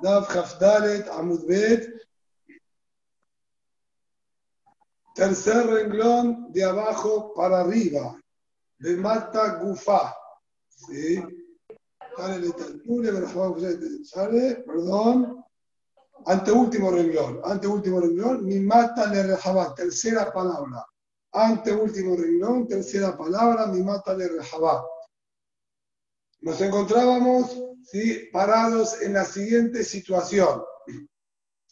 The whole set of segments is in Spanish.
Dav Hafdalet Amudbet. Tercer renglón de abajo para arriba. De Mata Gufa. ¿Sí? Sale, perdón. Anteúltimo renglón. Anteúltimo renglón. Mi mata le rejaba. Tercera palabra. Anteúltimo renglón. Tercera palabra. Mi mata le rejaba. Nos encontrábamos ¿sí? parados en la siguiente situación.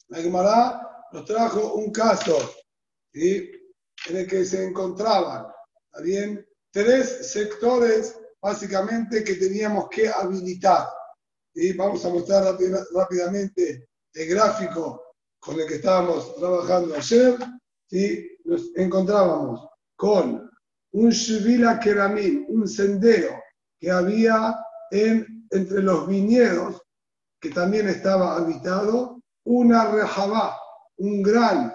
La Gemara nos trajo un caso ¿sí? en el que se encontraban bien? tres sectores básicamente que teníamos que habilitar. Y vamos a mostrar rápidamente el gráfico con el que estábamos trabajando ayer. ¿sí? Nos encontrábamos con un Shivila Keramim, un sendero que había en, entre los viñedos, que también estaba habitado, una rejabá, un gran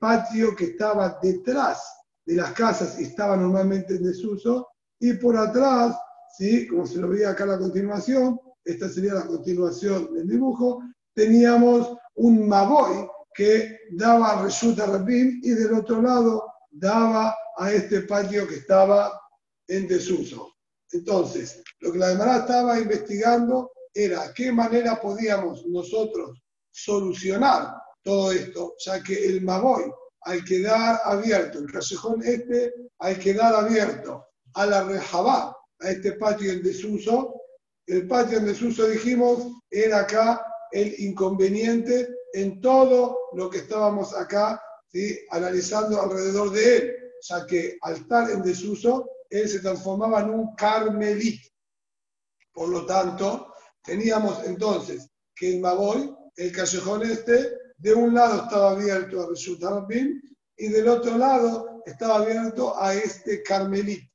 patio que estaba detrás de las casas y estaba normalmente en desuso, y por atrás, ¿sí? como se lo veía acá a la continuación, esta sería la continuación del dibujo, teníamos un maboy que daba a Reshuta Rabin y del otro lado daba a este patio que estaba en desuso. Entonces, lo que la Gemara estaba investigando era qué manera podíamos nosotros solucionar todo esto, ya que el Maboy, al quedar abierto, el callejón este, al quedar abierto a la Rejabá, a este patio en desuso, el patio en desuso, dijimos, era acá el inconveniente en todo lo que estábamos acá ¿sí? analizando alrededor de él, ya que al estar en desuso, él se transformaba en un carmelita. Por lo tanto, teníamos entonces que el Maboy, el callejón este, de un lado estaba abierto a Reshut y del otro lado estaba abierto a este carmelita.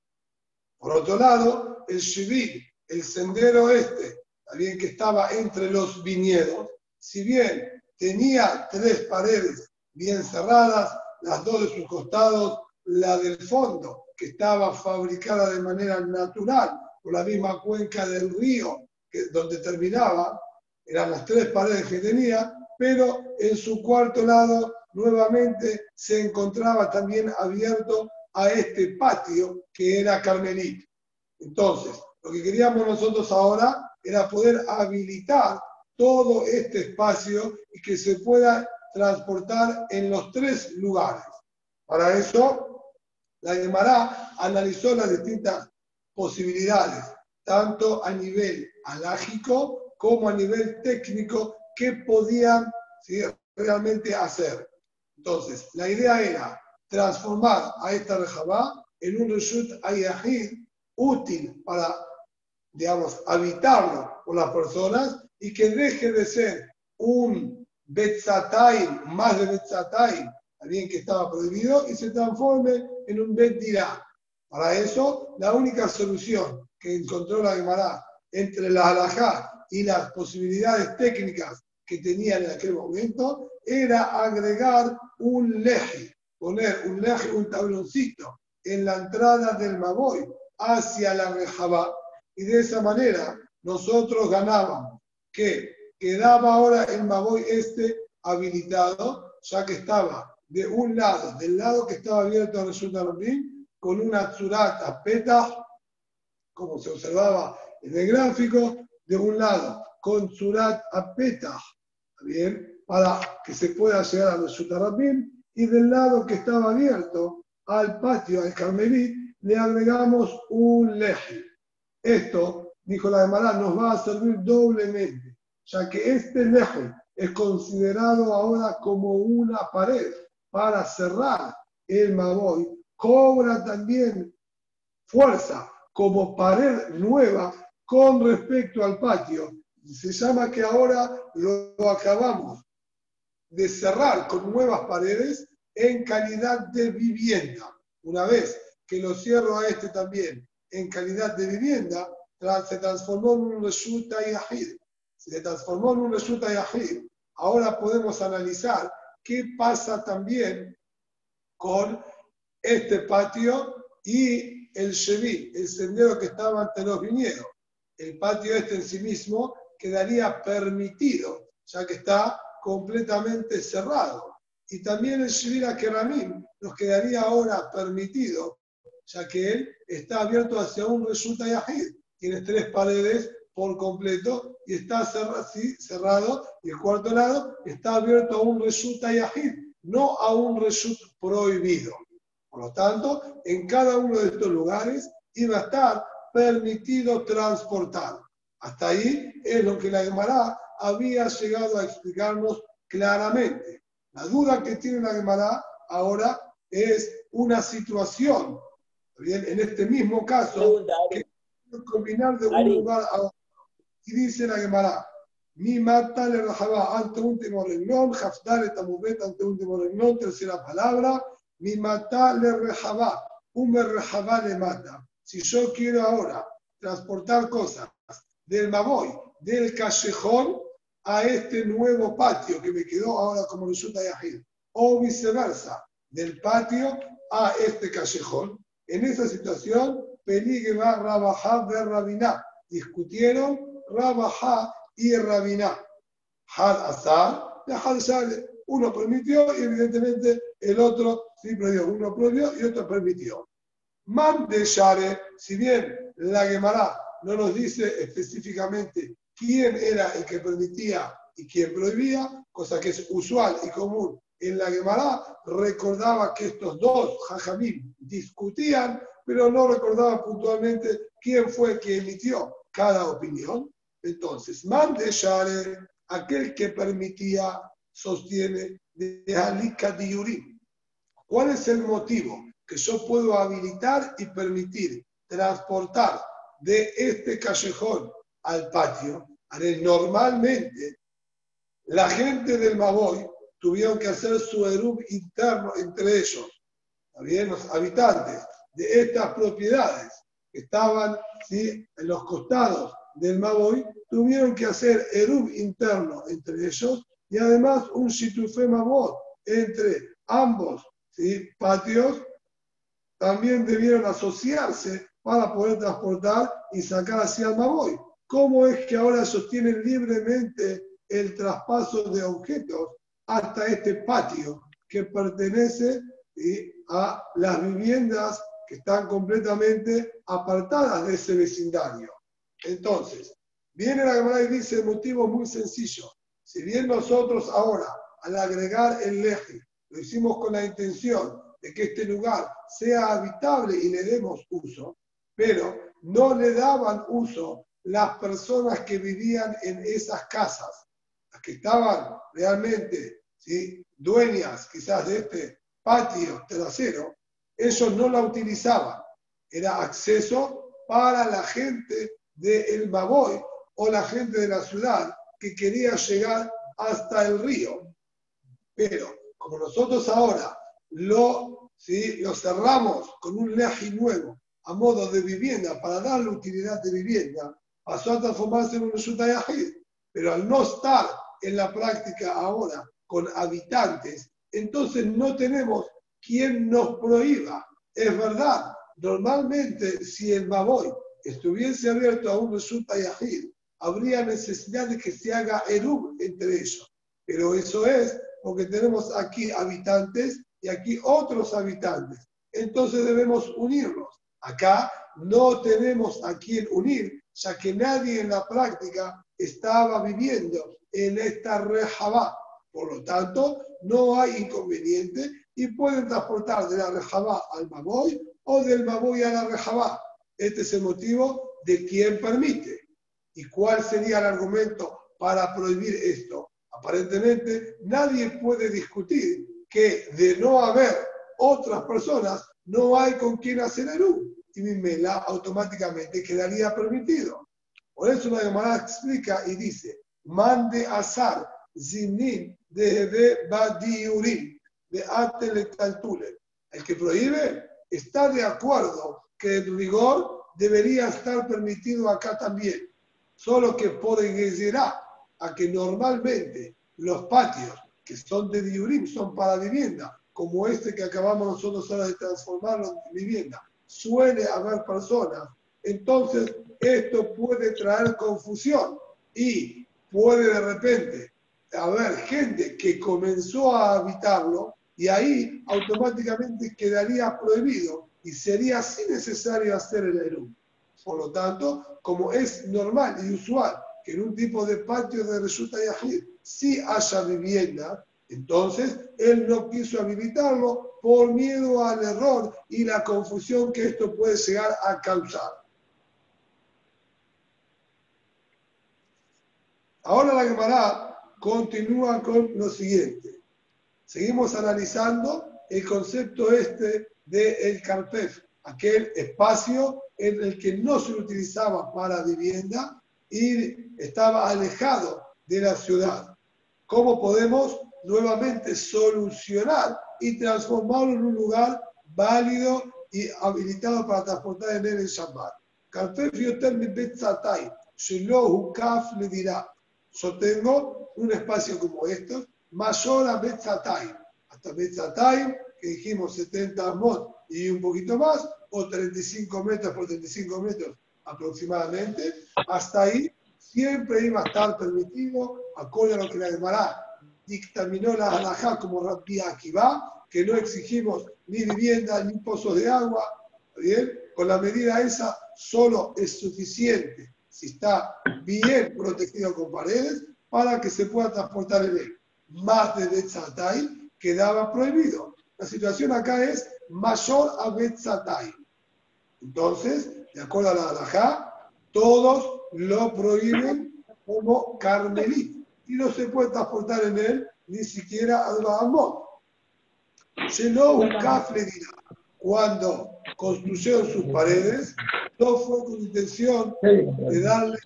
Por otro lado, el Shivir, el sendero este, también que estaba entre los viñedos, si bien tenía tres paredes bien cerradas, las dos de sus costados, la del fondo que estaba fabricada de manera natural por la misma cuenca del río donde terminaba, eran las tres paredes que tenía, pero en su cuarto lado nuevamente se encontraba también abierto a este patio que era Carmelita. Entonces, lo que queríamos nosotros ahora era poder habilitar todo este espacio y que se pueda transportar en los tres lugares. Para eso la Gemara analizó las distintas posibilidades, tanto a nivel alágico como a nivel técnico, que podían realmente hacer. Entonces, la idea era transformar a esta rejabá en un reshut ayahid útil para, digamos, habitarlo por las personas y que deje de ser un betzatay, más de betzatay, alguien que estaba prohibido, y se transforme en un Bet Para eso, la única solución que encontró la Gemara entre la halajá y las posibilidades técnicas que tenía en aquel momento era agregar un leje, poner un leje, un tabloncito en la entrada del Maboy hacia la Rejabá. Y de esa manera nosotros ganábamos que quedaba ahora el Maboy este habilitado, ya que estaba de un lado, del lado que estaba abierto a Resulta con una tzurata peta, como se observaba en el gráfico, de un lado con tzurat apeta, bien, para que se pueda llegar a Resulta y del lado que estaba abierto al patio, al Carmelí, le agregamos un leje. Esto, dijo la Gemara, nos va a servir doblemente, ya que este leje es considerado ahora como una pared para cerrar el Maboy, cobra también fuerza como pared nueva con respecto al patio. Se llama que ahora lo acabamos de cerrar con nuevas paredes en calidad de vivienda. Una vez que lo cierro a este también en calidad de vivienda, se transformó en un resulta yahid. Se transformó en un resulta yahid. Ahora podemos analizar qué pasa también con este patio y el Shevi, el sendero que estaba ante los viñedos. El patio este en sí mismo quedaría permitido, ya que está completamente cerrado. Y también el Shvira Keramim nos quedaría ahora permitido, ya que él está abierto hacia un Resulta Yahid. Tiene tres paredes por completo y está cerrado, y el cuarto lado está abierto a un Resulta Yahid, no a un Result prohibido. Por lo tanto, en cada uno de estos lugares iba a estar permitido transportar. Hasta ahí es lo que la Gemara había llegado a explicarnos claramente. La duda que tiene la Gemara ahora es una situación, bien, en este mismo caso, que combinar de un lugar a otro. Y dice la Gemara, mi mata le rajaba ante último renglón, jafdar tamubet ante último renglón, tercera palabra, mi mata le rejaba, un me rejaba le mata. Si yo quiero ahora transportar cosas del Maboy, del callejón, a este nuevo patio que me quedó ahora como resulta de o viceversa, del patio a este callejón. En esa situación, Peligema, Rabajá, de Rabiná. Discutieron Rabajá y Rabiná. Had Azar, Had Sale. Uno permitió y evidentemente el otro sí prohibió. Uno prohibió y otro permitió. Man de Share, si bien la Gemara no nos dice específicamente quién era el que permitía y quién prohibía, cosa que es usual y común en la Gemara, recordaba que estos dos jajamim discutían, pero no recordaba puntualmente quién fue el que emitió cada opinión. Entonces, mande Share, aquel que permitía, sostiene de Alika Diurim. ¿Cuál es el motivo que yo puedo habilitar y permitir transportar de este callejón al patio, normalmente la gente del Maboy tuvieron que hacer su erub interno entre ellos, también los habitantes de estas propiedades que estaban ¿sí? en los costados del Maboy, tuvieron que hacer erub interno entre ellos y además un situfe Mabot entre ambos ¿sí? patios, también debieron asociarse para poder transportar y sacar hacia el Maboy. ¿Cómo es que ahora sostienen libremente el traspaso de objetos hasta este patio que pertenece a las viviendas que están completamente apartadas de ese vecindario? Entonces, viene la Gemara y dice el motivo muy sencillo. Si bien nosotros ahora, al agregar el leje, lo hicimos con la intención de que este lugar sea habitable y le demos uso, pero no le daban uso las personas que vivían en esas casas, las que estaban realmente ¿sí? dueñas quizás de este patio trasero, ellos no la utilizaban. Era acceso para la gente de El Baboy o la gente de la ciudad que quería llegar hasta el río. Pero como nosotros ahora lo, ¿sí? lo cerramos con un leji nuevo a modo de vivienda para darle utilidad de vivienda, pasó a transformarse en un Yahid. Pero al no estar en la práctica ahora con habitantes, entonces no tenemos quien nos prohíba. Es verdad, normalmente si el Baboy estuviese abierto a un resulta Yahid, habría necesidad de que se haga Erub entre ellos. Pero eso es porque tenemos aquí habitantes y aquí otros habitantes. Entonces debemos unirlos. Acá no tenemos a quien unir, ya que nadie en la práctica estaba viviendo en esta rejabá. Por lo tanto, no hay inconveniente y pueden transportar de la rejabá al maboy o del maboy a la rejabá. Este es el motivo de quién permite. ¿Y cuál sería el argumento para prohibir esto? Aparentemente, nadie puede discutir que de no haber otras personas, no hay con quien hacer el U y Mimela automáticamente quedaría permitido. Por eso la Gemara explica y dice, mande azar zinin de badiurim de ateletaltule. El que prohíbe está de acuerdo que el rigor debería estar permitido acá también, solo que por a que normalmente los patios que son de diurim son para vivienda, como este que acabamos nosotros ahora de transformarlo en vivienda, suele haber personas, entonces esto puede traer confusión y puede de repente haber gente que comenzó a habitarlo y ahí automáticamente quedaría prohibido y sería así necesario hacer el Erum. Por lo tanto, como es normal y usual que en un tipo de patio de Resulta Yahid sí haya vivienda, entonces él no quiso habilitarlo por miedo al error y la confusión que esto puede llegar a causar. Ahora la Gemara continúa con lo siguiente. Seguimos analizando el concepto este del el carpef, aquel espacio en el que no se utilizaba para vivienda y estaba alejado de la ciudad. ¿Cómo podemos nuevamente solucionar y transformarlo en un lugar válido y habilitado para transportar en él el Shabbat? Carpef yoter mi betzatay, shelo kaf le dirá. Yo tengo un espacio como este, mayor a Betzatay. Hasta Betzatay, que dijimos 70 mod y un poquito más, o 35 metros por 35 metros aproximadamente. Hasta ahí siempre iba a estar permitido, acorde a lo que la Gemara dictaminó la halajá como Rabbi Akiva, que no exigimos ni vivienda ni pozos de agua, ¿bien? Con la medida esa solo es suficiente si está bien protegido con paredes, para que se pueda transportar en él. Más de Betzatay quedaba prohibido. La situación acá es mayor a Betzatay. Entonces, de acuerdo a la halajá, todos lo prohíben como carmelí y no se puede transportar en él ni siquiera al Bahamot. Llenó un café cuando construyeron sus paredes, no fue con intención de darle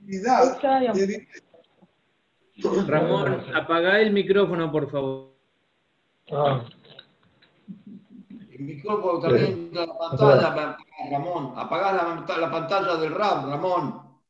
vida. Ramón, apaga el micrófono, por favor. Ah. El micrófono también de la pantalla, Ramón. Apagá la, la, pantalla del RAM, Ramón.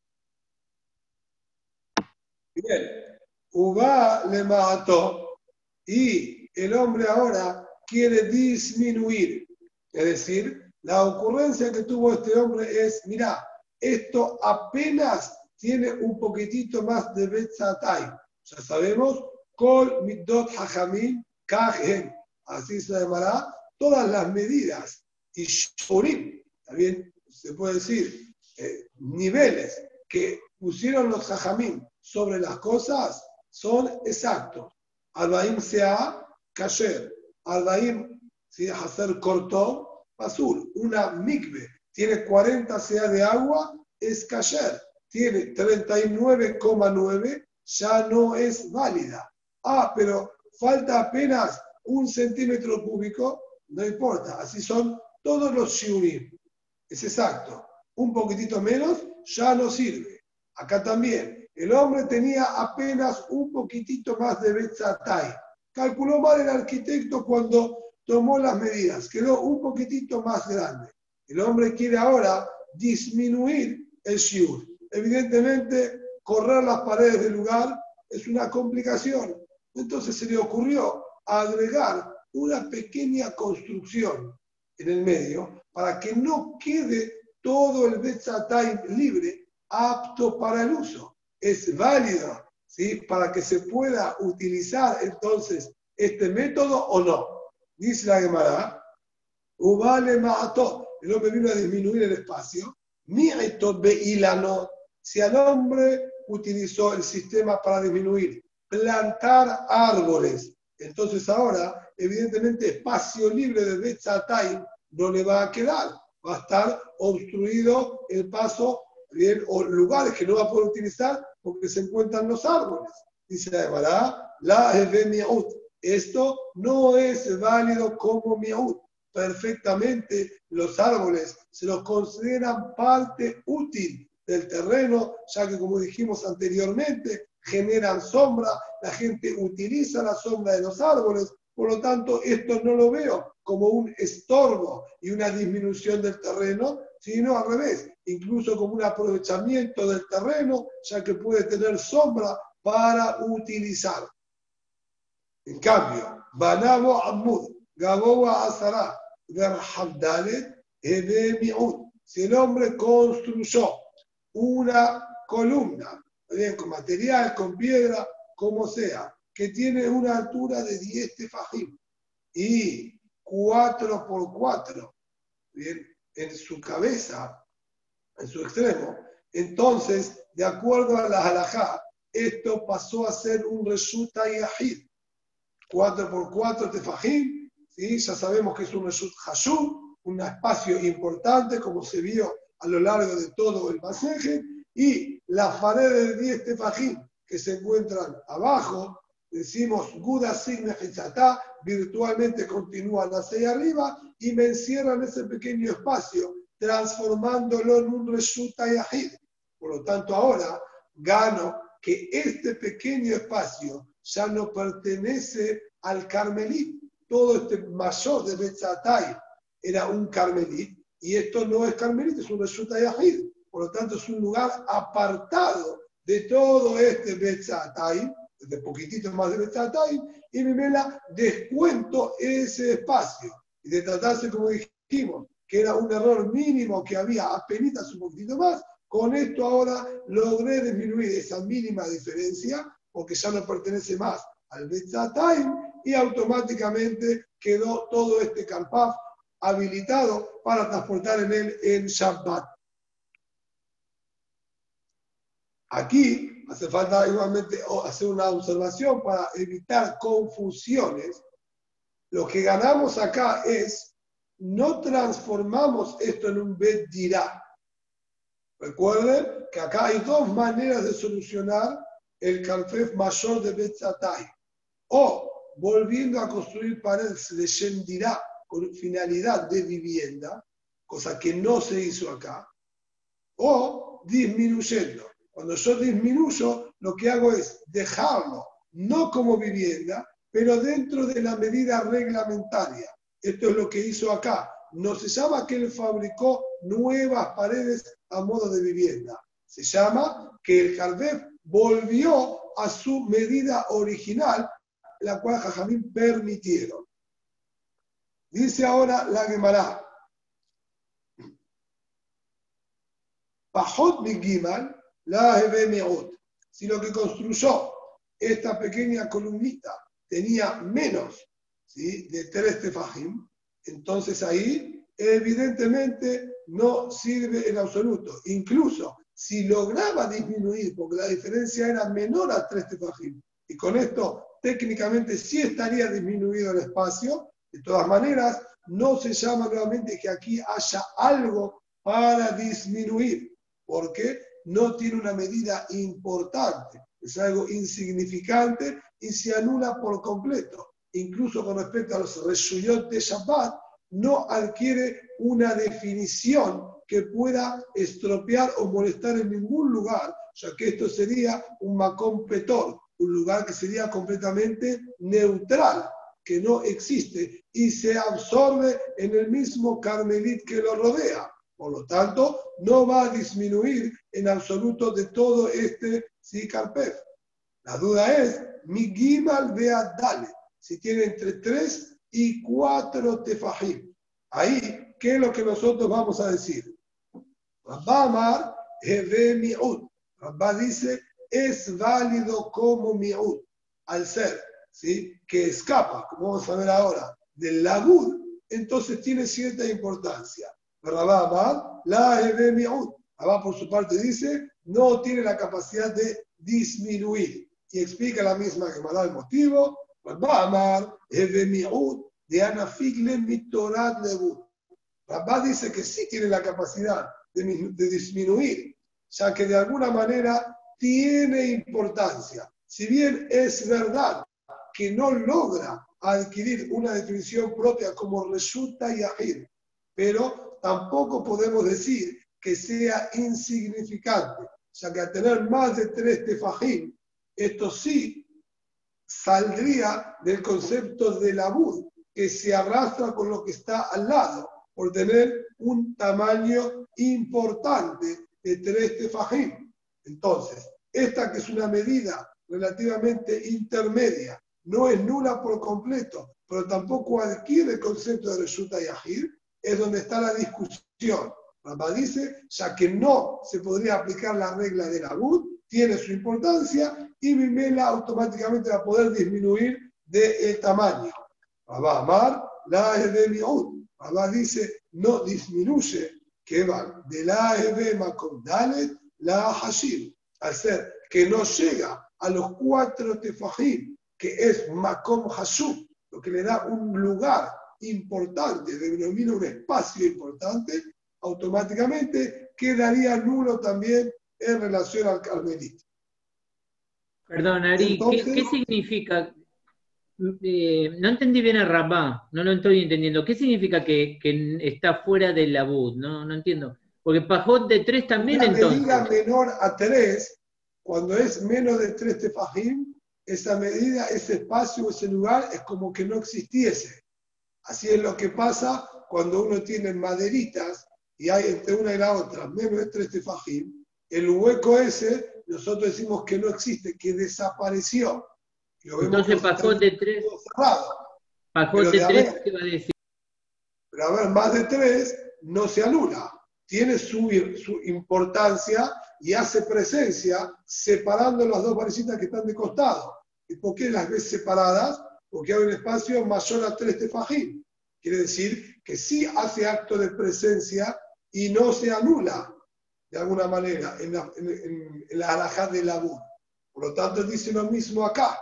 Bien. Uba le mató y el hombre ahora quiere disminuir. Es decir, la ocurrencia que tuvo este hombre es, mira, esto apenas tiene un poquitito más de Betzatay. Ya sabemos, Kol Midot Hajamim Kajen, así se llamará, todas las medidas y Shurim, también se puede decir, eh, niveles que pusieron los Hajamim sobre las cosas son exactos. Albaim sea Kasher, Albaim si hacer cortó, azul. Una mikve tiene 40 sea de agua, es kasher. Tiene 39,9, ya no es válida. Ah, pero falta apenas un centímetro cúbico, no importa. Así son todos los shiurim. Es exacto. Un poquitito menos ya no sirve. Acá también. El hombre tenía apenas un poquitito más de Betzatay. Calculó mal el arquitecto cuando tomó las medidas, quedó un poquitito más grande. El hombre quiere ahora disminuir el shiur. Evidentemente, correr las paredes del lugar es una complicación. Entonces se le ocurrió agregar una pequeña construcción en el medio para que no quede todo el Betzatay libre, apto para el uso. Es válido ¿sí? para que se pueda utilizar entonces este método o no. Dice la Gemara, Ubale Ma'ato, el hombre vino a disminuir el espacio. Beilano, si el hombre utilizó el sistema para disminuir, plantar árboles, entonces ahora, evidentemente, espacio libre de Betzatay no le va a quedar. Va a estar obstruido el paso bien, o lugares que no va a poder utilizar porque se encuentran los árboles. Dice la la. Esto no es válido como miaut. Perfectamente los árboles se los consideran parte útil del terreno, ya que como dijimos anteriormente, generan sombra, la gente utiliza la sombra de los árboles, por lo tanto esto no lo veo como un estorbo y una disminución del terreno, sino al revés, incluso como un aprovechamiento del terreno, ya que puede tener sombra para utilizar. En cambio, Banabo Amud, Gaboa Azara. Si el hombre construyó una columna, bien, con material, con piedra, como sea, que tiene una altura de 10 tefajim y 4 por 4, bien, en su cabeza, en su extremo, entonces, de acuerdo a la halajá, esto pasó a ser un resulta yahid. 4 por 4 tefajim, ¿sí? ya sabemos que es un reshut hashub, un espacio importante, como se vio a lo largo de todo el pasaje, y las paredes de 10 tefajim que se encuentran abajo, decimos Guda Signa virtualmente continúan hacia arriba y me encierran ese pequeño espacio, transformándolo en un resulta yahid. Por lo tanto, ahora gano que este pequeño espacio ya no pertenece al Carmelit. Todo este mayor de Betzatay era un Carmelit y esto no es Carmelit, es un resulta yahid. Por lo tanto, es un lugar apartado de todo este Betzatay de poquitito más de Betzatay, y mi vela descuento ese espacio. Y de tratarse, como dijimos, que era un error mínimo que había apenas un poquitito más, con esto ahora logré disminuir esa mínima diferencia, porque ya no pertenece más al Betzatay, y automáticamente quedó todo este Karpaf habilitado para transportar en él en Shabbat. Aquí hace falta igualmente hacer una observación para evitar confusiones. Lo que ganamos acá es, no transformamos esto en un bet dirá. Recuerden que acá hay dos maneras de solucionar el carfef mayor de bet O volviendo a construir paredes de Shem dirá con finalidad de vivienda, cosa que no se hizo acá, o disminuyendo. Cuando yo disminuyo, lo que hago es dejarlo, no como vivienda, pero dentro de la medida reglamentaria. Esto es lo que hizo acá. No se llama que él fabricó nuevas paredes a modo de vivienda. Se llama que el Jardef volvió a su medida original, la cual Jajamín permitieron. Dice ahora la Gemara. Pajot Gimal la Si lo que construyó esta pequeña columnita tenía menos ¿sí? de tres tefajim, entonces ahí evidentemente no sirve en absoluto. Incluso si lograba disminuir, porque la diferencia era menor a tres tefajim, y con esto técnicamente sí estaría disminuido el espacio, de todas maneras, no se llama nuevamente que aquí haya algo para disminuir, porque no tiene una medida importante, es algo insignificante y se anula por completo. Incluso con respecto a los reshuyot de Shabbat, no adquiere una definición que pueda estropear o molestar en ningún lugar, ya que esto sería un macón petor, un lugar que sería completamente neutral, que no existe y se absorbe en el mismo carmelit que lo rodea. Por lo tanto, no va a disminuir en absoluto de todo este Sikarpef. La duda es, mi Gimal vea dale, si tiene entre 3 y 4 tefajim. Ahí, ¿qué es lo que nosotros vamos a decir? Rabba Amar, Mi'ud. Rabba dice, es válido como Mi'ud, al ser, ¿sí? que escapa, como vamos a ver ahora, del Lagud, entonces tiene cierta importancia. Rabá la Mi'ud. Abba por su parte dice, no tiene la capacidad de disminuir. Y explica la misma da el motivo. Rabá Amar, Mi'ud, de Mitorat Lebut. Rabá dice que sí tiene la capacidad de, de disminuir, ya que de alguna manera tiene importancia. Si bien es verdad que no logra adquirir una definición propia como resulta y agir, pero tampoco podemos decir que sea insignificante, ya que al tener más de tres tefajim, esto sí saldría del concepto de la bud, que se arrastra con lo que está al lado, por tener un tamaño importante de tres tefajim. Entonces, esta que es una medida relativamente intermedia, no es nula por completo, pero tampoco adquiere el concepto de resulta y agir, es donde está la discusión. Rabba dice, ya que no se podría aplicar la regla de la tiene su importancia y Mimela automáticamente va a poder disminuir de tamaño. Rabá Amar, la de Rabá dice, no disminuye, que va de la Ebe Makom Dalet, la Hashim, al ser que no llega a los cuatro tefajim, que es Makom Hashub, lo que le da un lugar importante, denomina un espacio importante, automáticamente quedaría nulo también en relación al carmelito. Perdón, Ari, ¿qué, significa? Eh, no entendí bien a Rabá, no lo estoy entendiendo. ¿Qué significa que, está fuera del labud? No, no entiendo. Porque Pajot de 3 también Una medida menor a 3, cuando es menos de 3 tefajim, esa medida, ese espacio, ese lugar es como que no existiese. Así es lo que pasa cuando uno tiene maderitas y hay entre una y la otra menos de 3 tefajim, el hueco ese nosotros decimos que no existe, que desapareció. Entonces pasó de 3. Pasó de 3, ¿qué va a decir? Pero a ver, más de 3 no se anula. Tiene su, su importancia y hace presencia separando las dos varecitas que están de costado. ¿Y por qué las ves separadas? Porque hay un espacio mayor a 3 tefajim. Quiere decir que sí hace acto de presencia y no se anula de alguna manera en la, en, la de labor. Por lo tanto, dice lo mismo acá.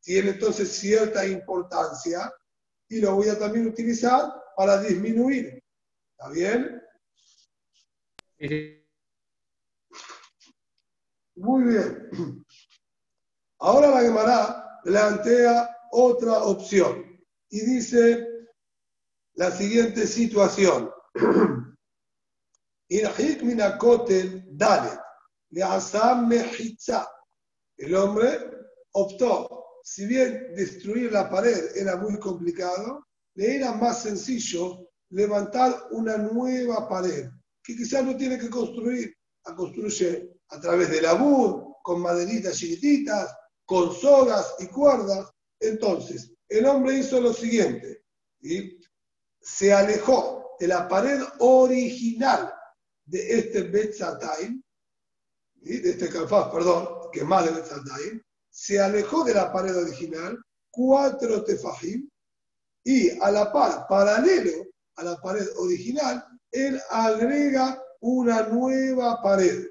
Tiene entonces cierta importancia y lo voy a también utilizar para disminuir. ¿Está bien? Muy bien. Ahora la Gemara plantea otra opción y dice la siguiente situación. El hombre optó, si bien destruir la pared era muy complicado, le era más sencillo levantar una nueva pared, que quizás no tiene que construir, a construye a través de la bud, con maderitas chiquititas, con sogas y cuerdas. Entonces, el hombre hizo lo siguiente, se alejó de la pared original de este Betzatayim, de este Kalfaz, perdón, que más de Betzatayim, se alejó de la pared original cuatro tefajim y a la par, paralelo a la pared original, él agrega una nueva pared.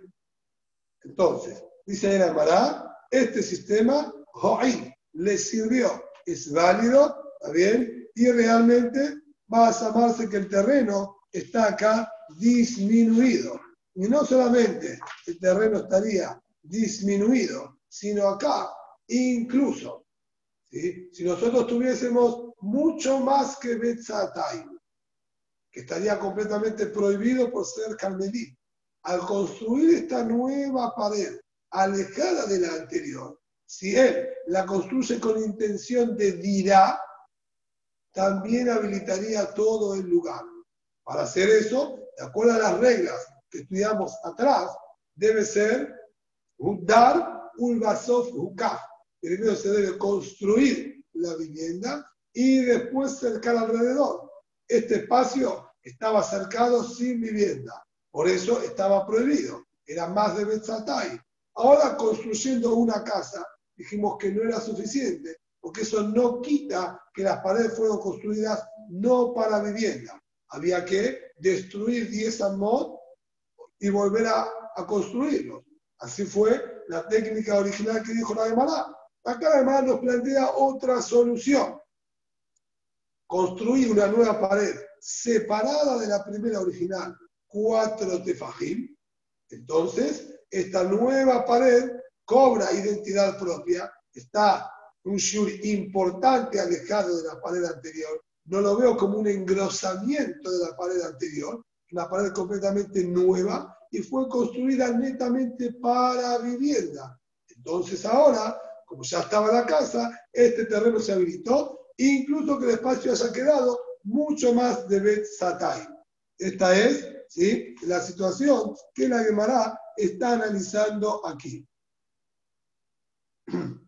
Entonces, dice el Amará, este sistema, le sirvió, es válido, ¿está bien? Y realmente va a asamarse que el terreno está acá disminuido. Y no solamente el terreno estaría disminuido, sino acá incluso. Si nosotros tuviésemos mucho más que Betzatay, que estaría completamente prohibido por ser carmelí, al construir esta nueva pared alejada de la anterior, si él la construye con intención de dirá, también habilitaría todo el lugar. Para hacer eso, de acuerdo a las reglas que estudiamos atrás, debe ser dar un vasof hukaf. Primero se debe construir la vivienda y después cercar alrededor. Este espacio estaba cercado sin vivienda, por eso estaba prohibido. Era más de Betzatay. Ahora construyendo una casa, dijimos que no era suficiente, porque eso no quita que las paredes fueron construidas no para vivienda. Había que destruir 10 amot y volver a, construirlos. Así fue la técnica original que dijo la Gemara. Acá además nos plantea otra solución. Construir una nueva pared separada de la primera original, cuatro tefajim. Entonces, esta nueva pared cobra identidad propia, está un shur importante alejado de la pared anterior. No lo veo como un engrosamiento de la pared anterior, una pared completamente nueva y fue construida netamente para vivienda. Entonces ahora, como ya estaba la casa, este terreno se habilitó, incluso que el espacio haya quedado mucho más de Bet Satay. Esta es ¿sí? la situación que la Gemara está analizando aquí.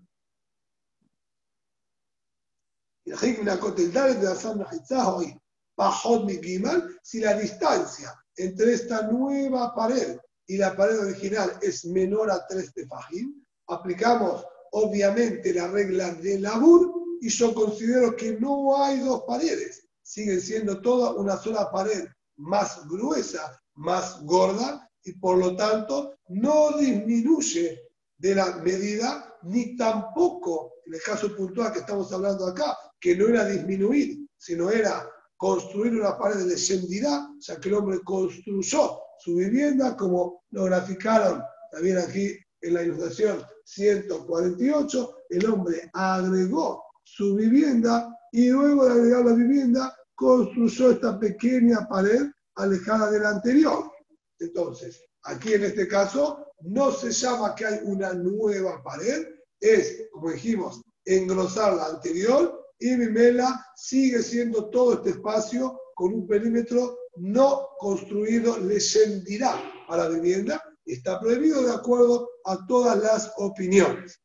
si la distancia entre esta nueva pared y la pared original es menor a 3 tefajim, aplicamos obviamente la regla de labur y yo considero que no hay dos paredes, siguen siendo toda una sola pared más gruesa, más gorda y por lo tanto no disminuye de la medida ni tampoco, en el caso puntual que estamos hablando acá, que no era disminuir, sino era construir una pared de Shendirá, o sea que el hombre construyó su vivienda, como lo graficaron también aquí en la ilustración 148, el hombre agregó su vivienda y luego de agregar la vivienda construyó esta pequeña pared alejada de la anterior. Entonces, aquí en este caso no se llama que hay una nueva pared, es, como dijimos, engrosar la anterior y Mimela sigue siendo todo este espacio con un perímetro no construido, le sentirá a la vivienda, está prohibido de acuerdo a todas las opiniones.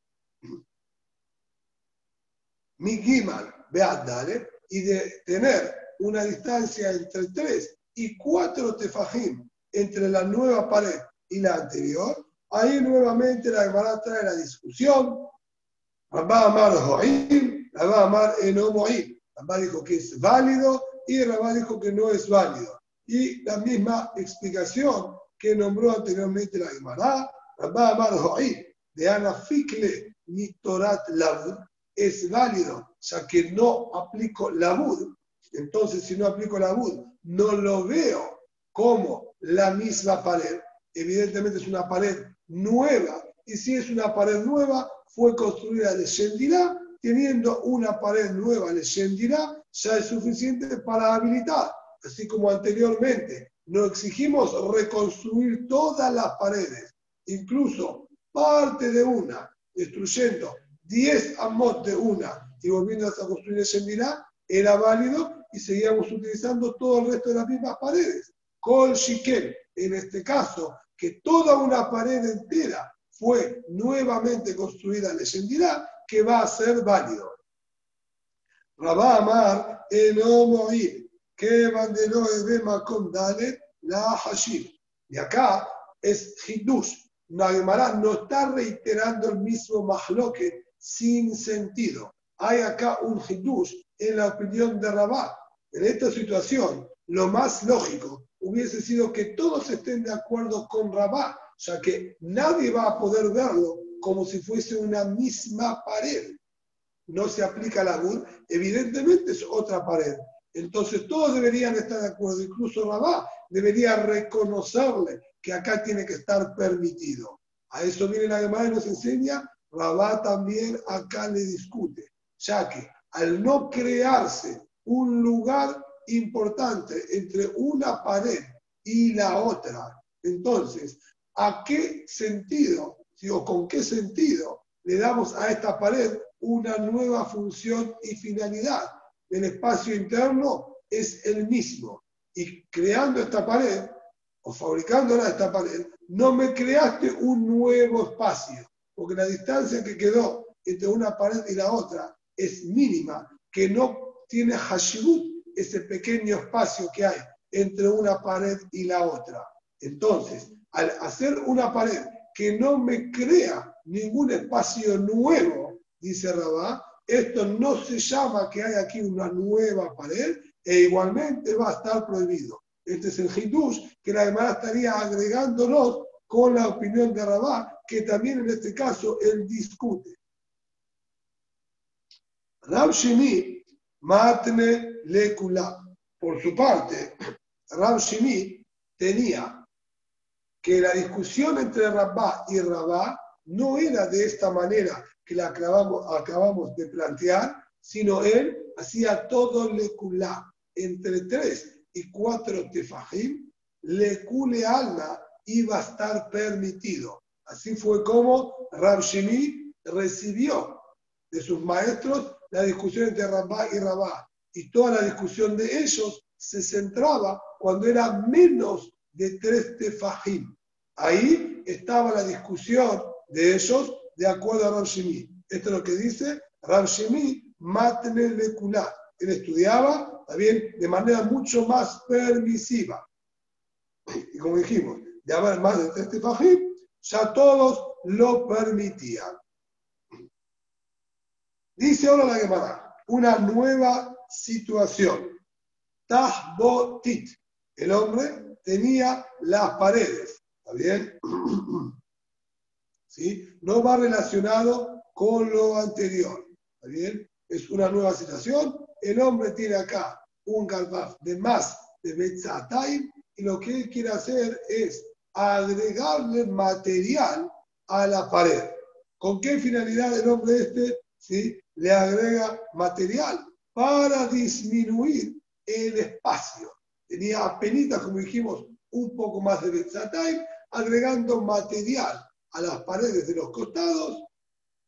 Mi Gimal, dale, y de tener una distancia entre 3 y 4 tefajim entre la nueva pared y la anterior, ahí nuevamente la Gemara trae la discusión. Rabá Amar Joim, Rabá Amar Enomoim. Rabá dijo que es válido y Rabá dijo que no es válido. Y la misma explicación que nombró anteriormente la Gemara, Rabá Amar Joim, de Ana Fikle Torat Lavud, es válido, ya que no aplico Lavud. Entonces, si no aplico Lavud, no lo veo como la misma pared. Evidentemente es una pared nueva. Y si es una pared nueva, fue construida de Shendirá, teniendo una pared nueva de Shendirá, ya es suficiente para habilitar. Así como anteriormente, no exigimos reconstruir todas las paredes, incluso parte de una, destruyendo 10 amot de una y volviendo a construir el Shendirá, era válido y seguíamos utilizando todo el resto de las mismas paredes. Con Shikel, en este caso, que toda una pared entera fue nuevamente construida en Leshendirá, que va a ser válido. Rabá Amar, Enomoir, que bandeló con Dalet, la Hashir. Y acá es Hidush. Nagemara no está reiterando el mismo mahloque sin sentido. Hay acá un Hidush en la opinión de Rabá. En esta situación, lo más lógico hubiese sido que todos estén de acuerdo con Rabá, ya que nadie va a poder verlo como si fuese una misma pared. No se aplica la Bud, evidentemente es otra pared. Entonces todos deberían estar de acuerdo, incluso Rabá debería reconocerle que acá tiene que estar permitido. A eso viene la demanda y nos enseña, Rabá también acá le discute, ya que al no crearse un lugar importante entre una pared y la otra. Entonces, ¿a qué sentido, o con qué sentido le damos a esta pared una nueva función y finalidad? El espacio interno es el mismo. Y creando esta pared, o fabricándola esta pared, no me creaste un nuevo espacio, porque la distancia que quedó entre una pared y la otra es mínima, que no tiene hashibut ese pequeño espacio que hay entre una pared y la otra. Entonces, al hacer una pared que no me crea ningún espacio nuevo, dice Rabá, esto no se llama que hay aquí una nueva pared e igualmente va a estar prohibido. Este es el Hidush que la demanda estaría agregándonos con la opinión de Rabá, que también en este caso él discute. Rab Shimi Matne Lekula. Por su parte, Rab Shimi tenía que la discusión entre Rabá y Rabá no era de esta manera que la acabamos, acabamos de plantear, sino él hacía todo Lekula. Entre tres y cuatro tefajim, Lekule alma iba a estar permitido. Así fue como Rab Shimi recibió de sus maestros la discusión entre Rabá y Rabá. Y toda la discusión de ellos se centraba cuando era menos de tres tefajim. Ahí estaba la discusión de ellos de acuerdo a Rab Shimi. Esto es lo que dice Rab Shimi. Él estudiaba también de manera mucho más permisiva. Y como dijimos, de haber más de tres tefajim, ya todos lo permitían. Dice ahora la Gemara, una nueva situación. Tahbotit. El hombre tenía las paredes. ¿Está bien? ¿Sí? No va relacionado con lo anterior. ¿Está bien? Es una nueva situación. El hombre tiene acá un galbaf de más de Betzatayim y lo que él quiere hacer es agregarle material a la pared. ¿Con qué finalidad el hombre este ¿sí? le agrega material? Para disminuir el espacio. Tenía apenas, como dijimos, un poco más de Betzatayim, agregando material a las paredes de los costados,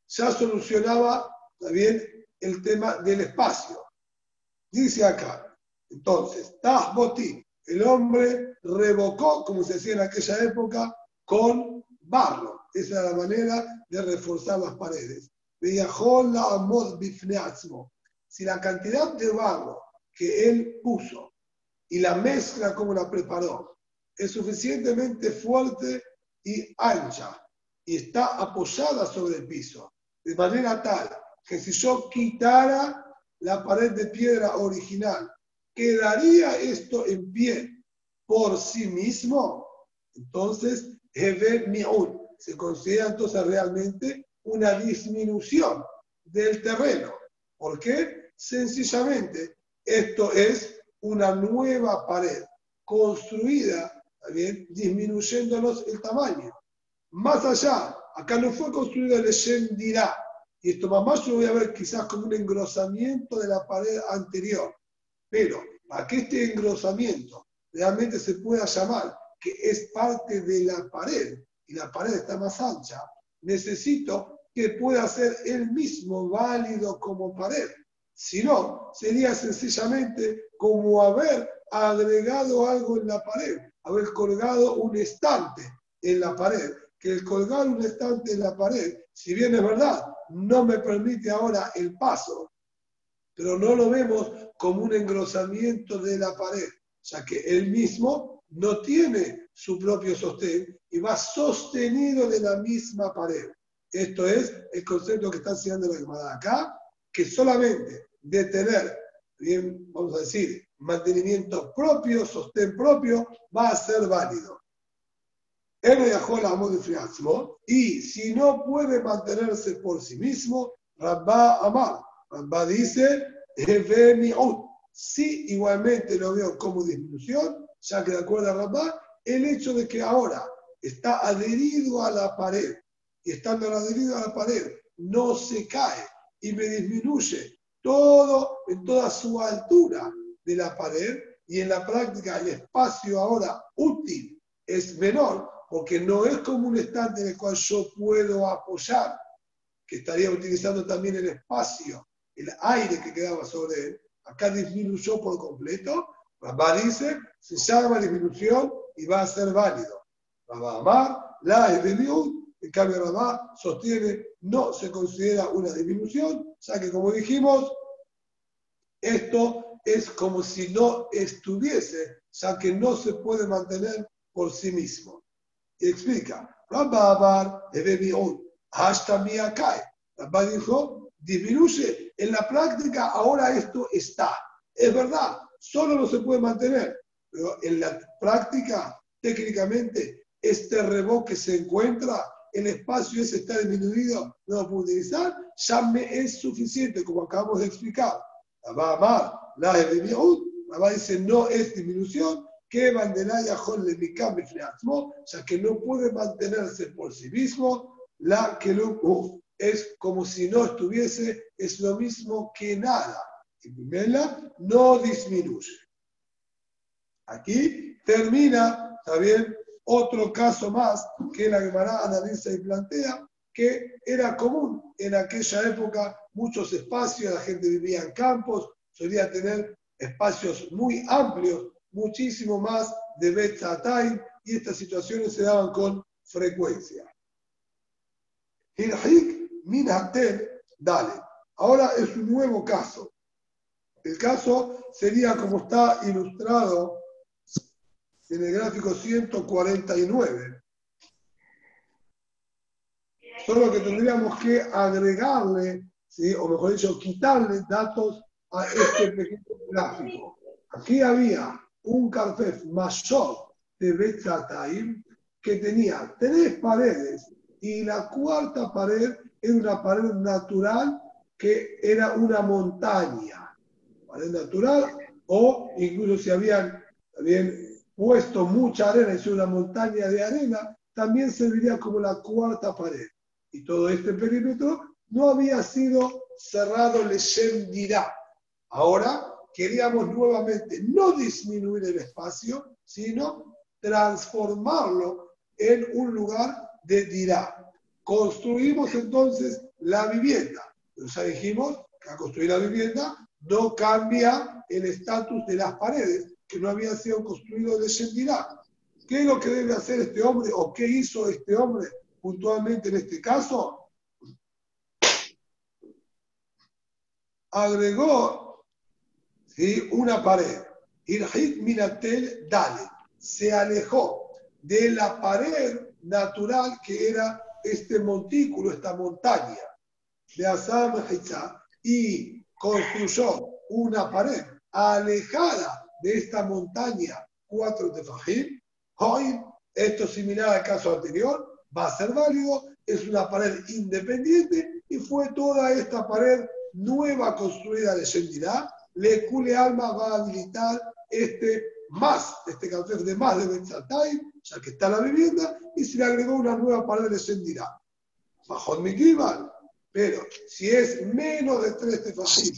ya solucionaba también el tema del espacio. Dice acá, entonces, Tahboti, el hombre revocó, como se decía en aquella época, con barro. Esa era la manera de reforzar las paredes. Si la cantidad de barro que él puso y la mezcla como la preparó es suficientemente fuerte y ancha y está apoyada sobre el piso, de manera tal que si yo quitara la pared de piedra original, ¿quedaría esto en pie por sí mismo? Entonces, se considera entonces realmente una disminución del terreno. ¿Por qué? Sencillamente, esto es una nueva pared construida, bien? disminuyéndonos el tamaño. Más allá, acá no fue construido el Shem dirá, y esto más yo lo voy a ver quizás como un engrosamiento de la pared anterior. Pero para que este engrosamiento realmente se pueda llamar que es parte de la pared y la pared está más ancha, necesito que pueda ser él mismo válido como pared. Si no, sería sencillamente como haber agregado algo en la pared, haber colgado un estante en la pared, que el colgar un estante en la pared, si bien es verdad, no me permite ahora el paso, pero no lo vemos como un engrosamiento de la pared, ya que él mismo no tiene su propio sostén y va sostenido de la misma pared. Esto es el concepto que está enseñando la Gemara acá, que solamente de tener, bien, vamos a decir, mantenimiento propio, sostén propio, va a ser válido. Él viajó la amor de y si no puede mantenerse por sí mismo, Rabba Amar. Rabba dice, Sí, igualmente lo veo como disminución, ya que de acuerdo a Rabba, el hecho de que ahora está adherido a la pared y estando adherido a la pared no se cae y me disminuye todo en toda su altura de la pared y en la práctica el espacio ahora útil es menor porque no es como un estante en el cual yo puedo apoyar, que estaría utilizando también el espacio, el aire que quedaba sobre él. Acá disminuyó por completo. Rabá dice, se llama disminución y va a ser válido. Rabá Amar, la es de en cambio Rabá sostiene, no se considera una disminución, ya que como dijimos, esto es como si no estuviese, ya que no se puede mantener por sí mismo. Y explica, Rabba hasta cae. Rabba dijo, disminuye. En la práctica ahora esto está. Es verdad, solo no se puede mantener. Pero en la práctica, técnicamente, este reboque se encuentra, el espacio ese está disminuido, no lo puedo utilizar, ya me es suficiente, como acabamos de explicar. Rabba Amar, la Rabba dice, no es disminución, que Bandenaya le ya que no puede mantenerse por sí mismo, la que lo es como si no estuviese, es lo mismo que nada. Y primera no disminuye. Aquí termina también otro caso más que la Gemara analiza y plantea, que era común en aquella época muchos espacios, la gente vivía en campos, solía tener espacios muy amplios muchísimo más de Betzatay y estas situaciones se daban con frecuencia. Hilhik Minatel, dale. Ahora es un nuevo caso. El caso sería como está ilustrado en el gráfico 149. Solo que tendríamos que agregarle, ¿sí? o mejor dicho, quitarle datos a este pequeño gráfico. Aquí había un carfef mayor de Betzataim que tenía tres paredes y la cuarta pared era una pared natural que era una montaña. Pared natural o incluso si habían, puesto mucha arena y una montaña de arena, también serviría como la cuarta pared. Y todo este perímetro no había sido cerrado Leshem dirá. Ahora queríamos nuevamente no disminuir el espacio, sino transformarlo en un lugar de dirá. Construimos entonces la vivienda. Pero ya dijimos que al construir la vivienda no cambia el estatus de las paredes, que no habían sido construidos de Shendirá. ¿Qué es lo que debe hacer este hombre o qué hizo este hombre puntualmente en este caso? Agregó una pared. Irhit Minatel Dale. Se alejó de la pared natural que era este montículo, esta montaña de Asam y construyó una pared alejada de esta montaña, cuatro tefajim, hoy, esto es similar al caso anterior, va a ser válido, es una pared independiente y fue toda esta pared nueva construida de Shendirá, le cule alma va a habilitar este más, este café de más de Betzatay, ya que está la vivienda, y se le agregó una nueva pared de Shendirá. Bajo mi pero si es menos de tres tefajim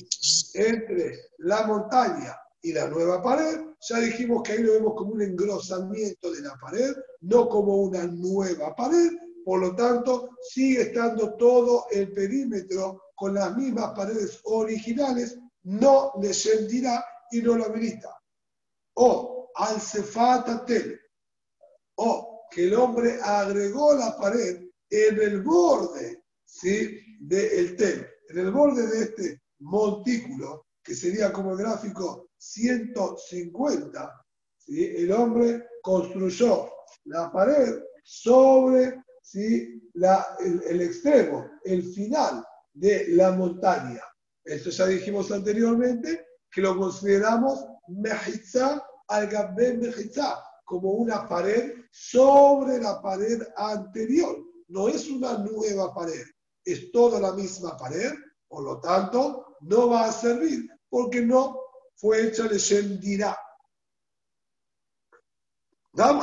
entre la montaña y la nueva pared, ya dijimos que ahí lo vemos como un engrosamiento de la pared, no como una nueva pared, por lo tanto sigue estando todo el perímetro con las mismas paredes originales, no le sentirá y no lo habilita. O al cefatatel, o que el hombre agregó la pared en el borde ¿sí? del tel, en el borde de este montículo, que sería como el gráfico 150, ¿sí? el hombre construyó la pared sobre ¿sí? la, el, extremo, el final de la montaña. Esto ya dijimos anteriormente, que lo consideramos mejizá al mejizá, como una pared sobre la pared anterior. No es una nueva pared, es toda la misma pared, por lo tanto, no va a servir porque no fue hecha de Shem Dam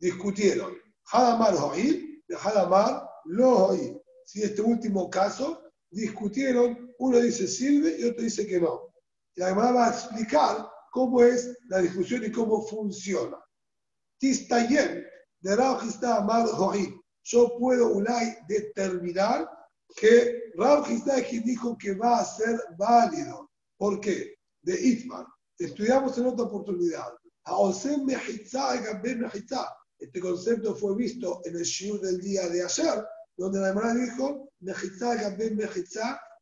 discutieron Hadamar Ho'il de Hadamar Lo Ho'il. Si este último caso discutieron, uno dice sirve y otro dice que no. Y además va a explicar cómo es la discusión y cómo funciona. Tistayem de Rab Amar yo puedo Ulay determinar que Rab quien dijo que va a ser válido. ¿Por qué? De Itman. Estudiamos en otra oportunidad. Este concepto fue visto en el Shiur del día de ayer, donde la hermana dijo,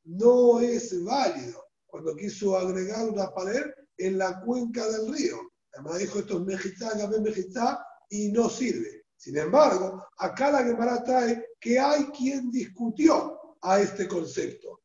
no es válido. Cuando quiso agregar una pared en la cuenca del río. La hermana dijo, esto es Mejitza, y no sirve. Sin embargo, acá la Gemara trae que hay quien discutió a este concepto.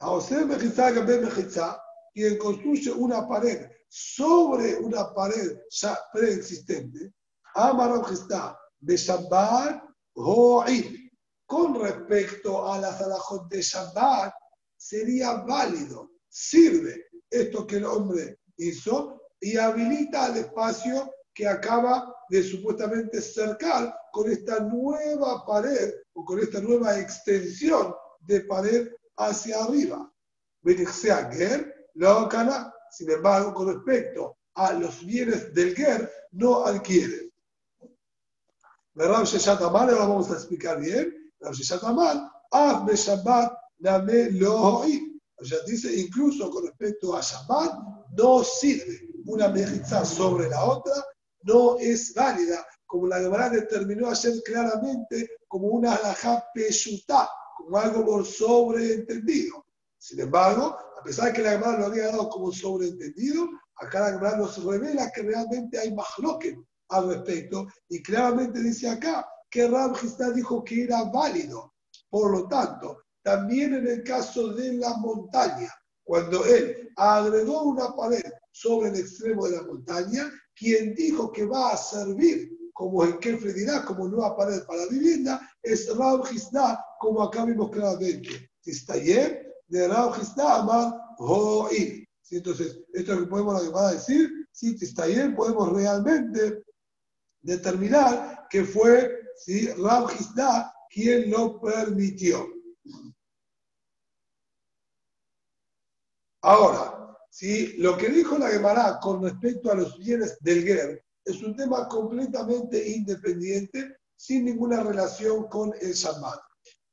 A José Mejizá, Mejizá, quien construye una pared sobre una pared ya preexistente, Amar está de Shabbat Ho'il. Con respecto a las alajot de Shabbat, sería válido, sirve esto que el hombre hizo y habilita el espacio que acaba de supuestamente cercar con esta nueva pared o con esta nueva extensión de pared hacia arriba. Sea Ger, la sin embargo, con respecto a los bienes del Ger, no adquiere. La Sheshat Amal, ahora vamos a explicar bien. La Sheshat Amal, Af Shabbat Name Lohoi. O sea, dice, incluso con respecto a Shabbat, no sirve una mejizá sobre la otra, no es válida, como la Gemara determinó ayer claramente como una alajá peyutá, como algo por sobreentendido. Sin embargo, a pesar de que la Gemara lo había dado como sobreentendido, acá la Gemara nos revela que realmente hay mahloken al respecto y claramente dice acá que Rab dijo que era válido. Por lo tanto, también en el caso de la montaña, cuando él agregó una pared sobre el extremo de la montaña, quien dijo que va a servir como el que dirá, como nueva pared para vivienda, es Rab como acá vimos claramente. Tistayem de Rab Amar Ho'il. Entonces, esto es lo que podemos a decir. Si Tistayem podemos realmente determinar que fue si Rab quien lo permitió. Ahora, si lo que dijo la Gemara con respecto a los bienes del Ger es un tema completamente independiente, sin ninguna relación con el Shabbat.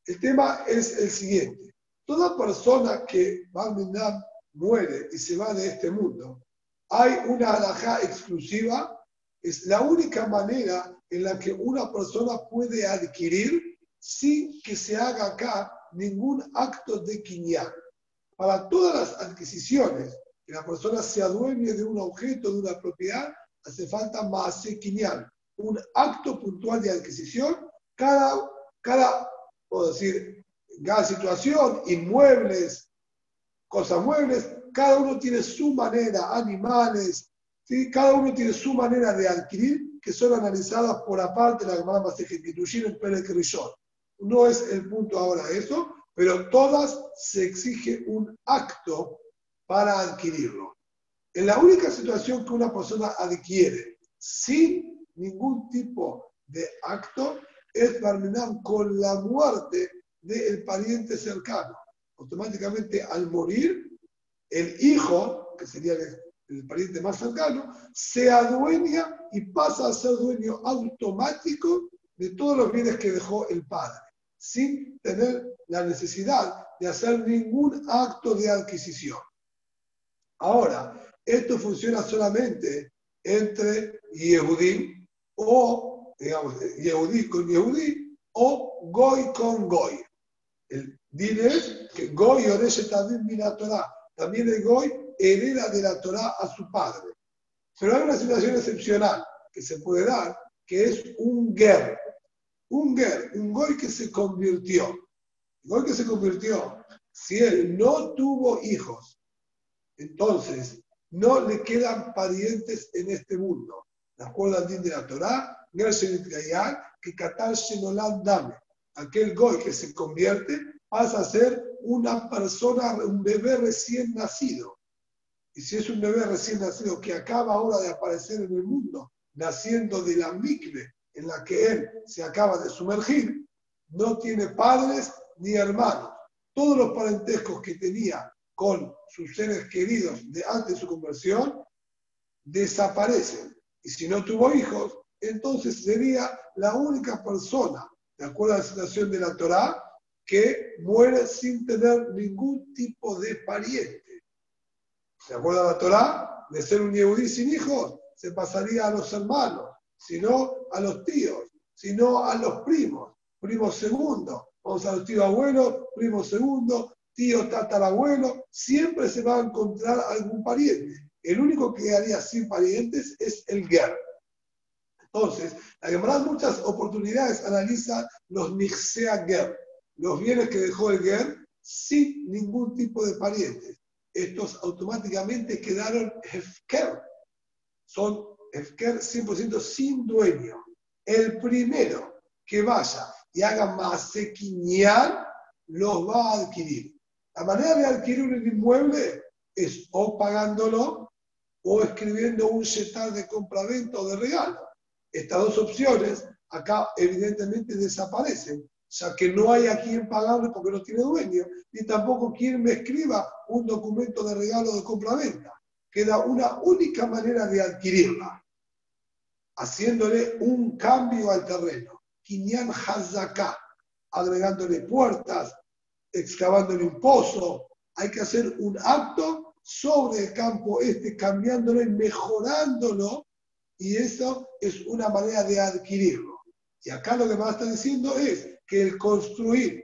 El tema es el siguiente. Toda persona que Barminam muere y se va de este mundo, hay una alhaja exclusiva, es la única manera en la que una persona puede adquirir sin que se haga acá ningún acto de quiñán. Para todas las adquisiciones, que la persona se adueñe de un objeto, de una propiedad, hace falta más un acto puntual de adquisición. Cada, cada, puedo decir, cada situación, inmuebles, cosas muebles, cada uno tiene su manera, animales, ¿sí? cada uno tiene su manera de adquirir, que son analizadas por aparte la Gemara Masejet en el Perek Rishon. No es el punto ahora eso, pero todas se exige un acto para adquirirlo. En la única situación que una persona adquiere sin ningún tipo de acto es terminar con la muerte del pariente cercano. Automáticamente al morir, el hijo, que sería el, pariente más cercano, se adueña y pasa a ser dueño automático de todos los bienes que dejó el padre, sin tener la necesidad de hacer ningún acto de adquisición. Ahora, esto funciona solamente entre Yehudim o, digamos, Yehudí con Yehudí o Goy con Goy. El din es que Goy orece también la Torah. También el Goy hereda de la Torah a su padre. Pero hay una situación excepcional que se puede dar, que es un ger. Un ger, un Goy que se convirtió. Goy que se convirtió, si él no tuvo hijos, entonces no le quedan parientes en este mundo. De acuerdo al din de la Torah, que Katar Dame, aquel goy que se convierte, pasa a ser una persona, un bebé recién nacido. Y si es un bebé recién nacido que acaba ahora de aparecer en el mundo, naciendo de la mikve en la que él se acaba de sumergir, no tiene padres ni hermanos. Todos los parentescos que tenía con sus seres queridos de antes de su conversión, desaparecen. Y si no tuvo hijos, entonces sería la única persona, de acuerdo a la situación de la Torá, que muere sin tener ningún tipo de pariente. ¿De acuerdo a la Torá? De ser un yehudí sin hijos, se pasaría a los hermanos, sino a los tíos, sino a los primos, primos segundo. Vamos a los tíos abuelos, primos segundo, tío, tatarabuelo, siempre se va a encontrar algún pariente. El único que haría sin parientes es el Ger. Entonces, la Gemara en muchas oportunidades analiza los Mixea Ger, los bienes que dejó el Ger sin ningún tipo de parientes. Estos automáticamente quedaron Hefker. Son Hefker 100% sin dueño. El primero que vaya y haga más sequiñal, los va a adquirir. La manera de adquirir un inmueble es o pagándolo o escribiendo un setal de compra-venta o de regalo. Estas dos opciones acá evidentemente desaparecen, ya que no hay a quien pagarle porque no tiene dueño, ni tampoco quien me escriba un documento de regalo de compra-venta. Queda una única manera de adquirirla, haciéndole un cambio al terreno. Kinyan Hazaká, agregándole puertas, excavando en un pozo, hay que hacer un acto sobre el campo este, cambiándolo y mejorándolo, y eso es una manera de adquirirlo. Y acá lo que me está diciendo es que el construir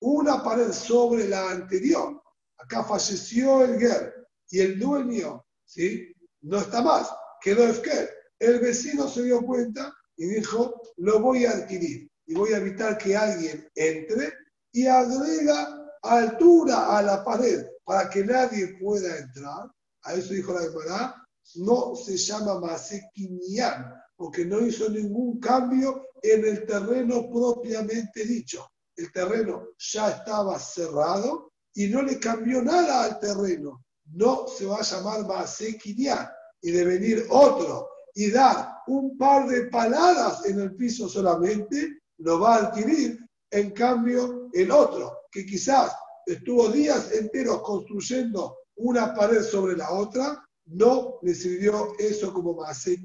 una pared sobre la anterior Acá falleció el Ger y el dueño, ¿sí? No está más, quedó Efker. El vecino se dio cuenta y dijo, lo voy a adquirir y voy a evitar que alguien entre y agrega altura a la pared para que nadie pueda entrar. A eso dijo la Gemara, no se llama Masekinian, porque no hizo ningún cambio en el terreno propiamente dicho. El terreno ya estaba cerrado y no le cambió nada al terreno. No se va a llamar Masekinian y de venir otro y dar un par de paladas en el piso solamente, lo va a adquirir. En cambio, el otro, que quizás estuvo días enteros construyendo una pared sobre la otra, no le sirvió eso como Maasé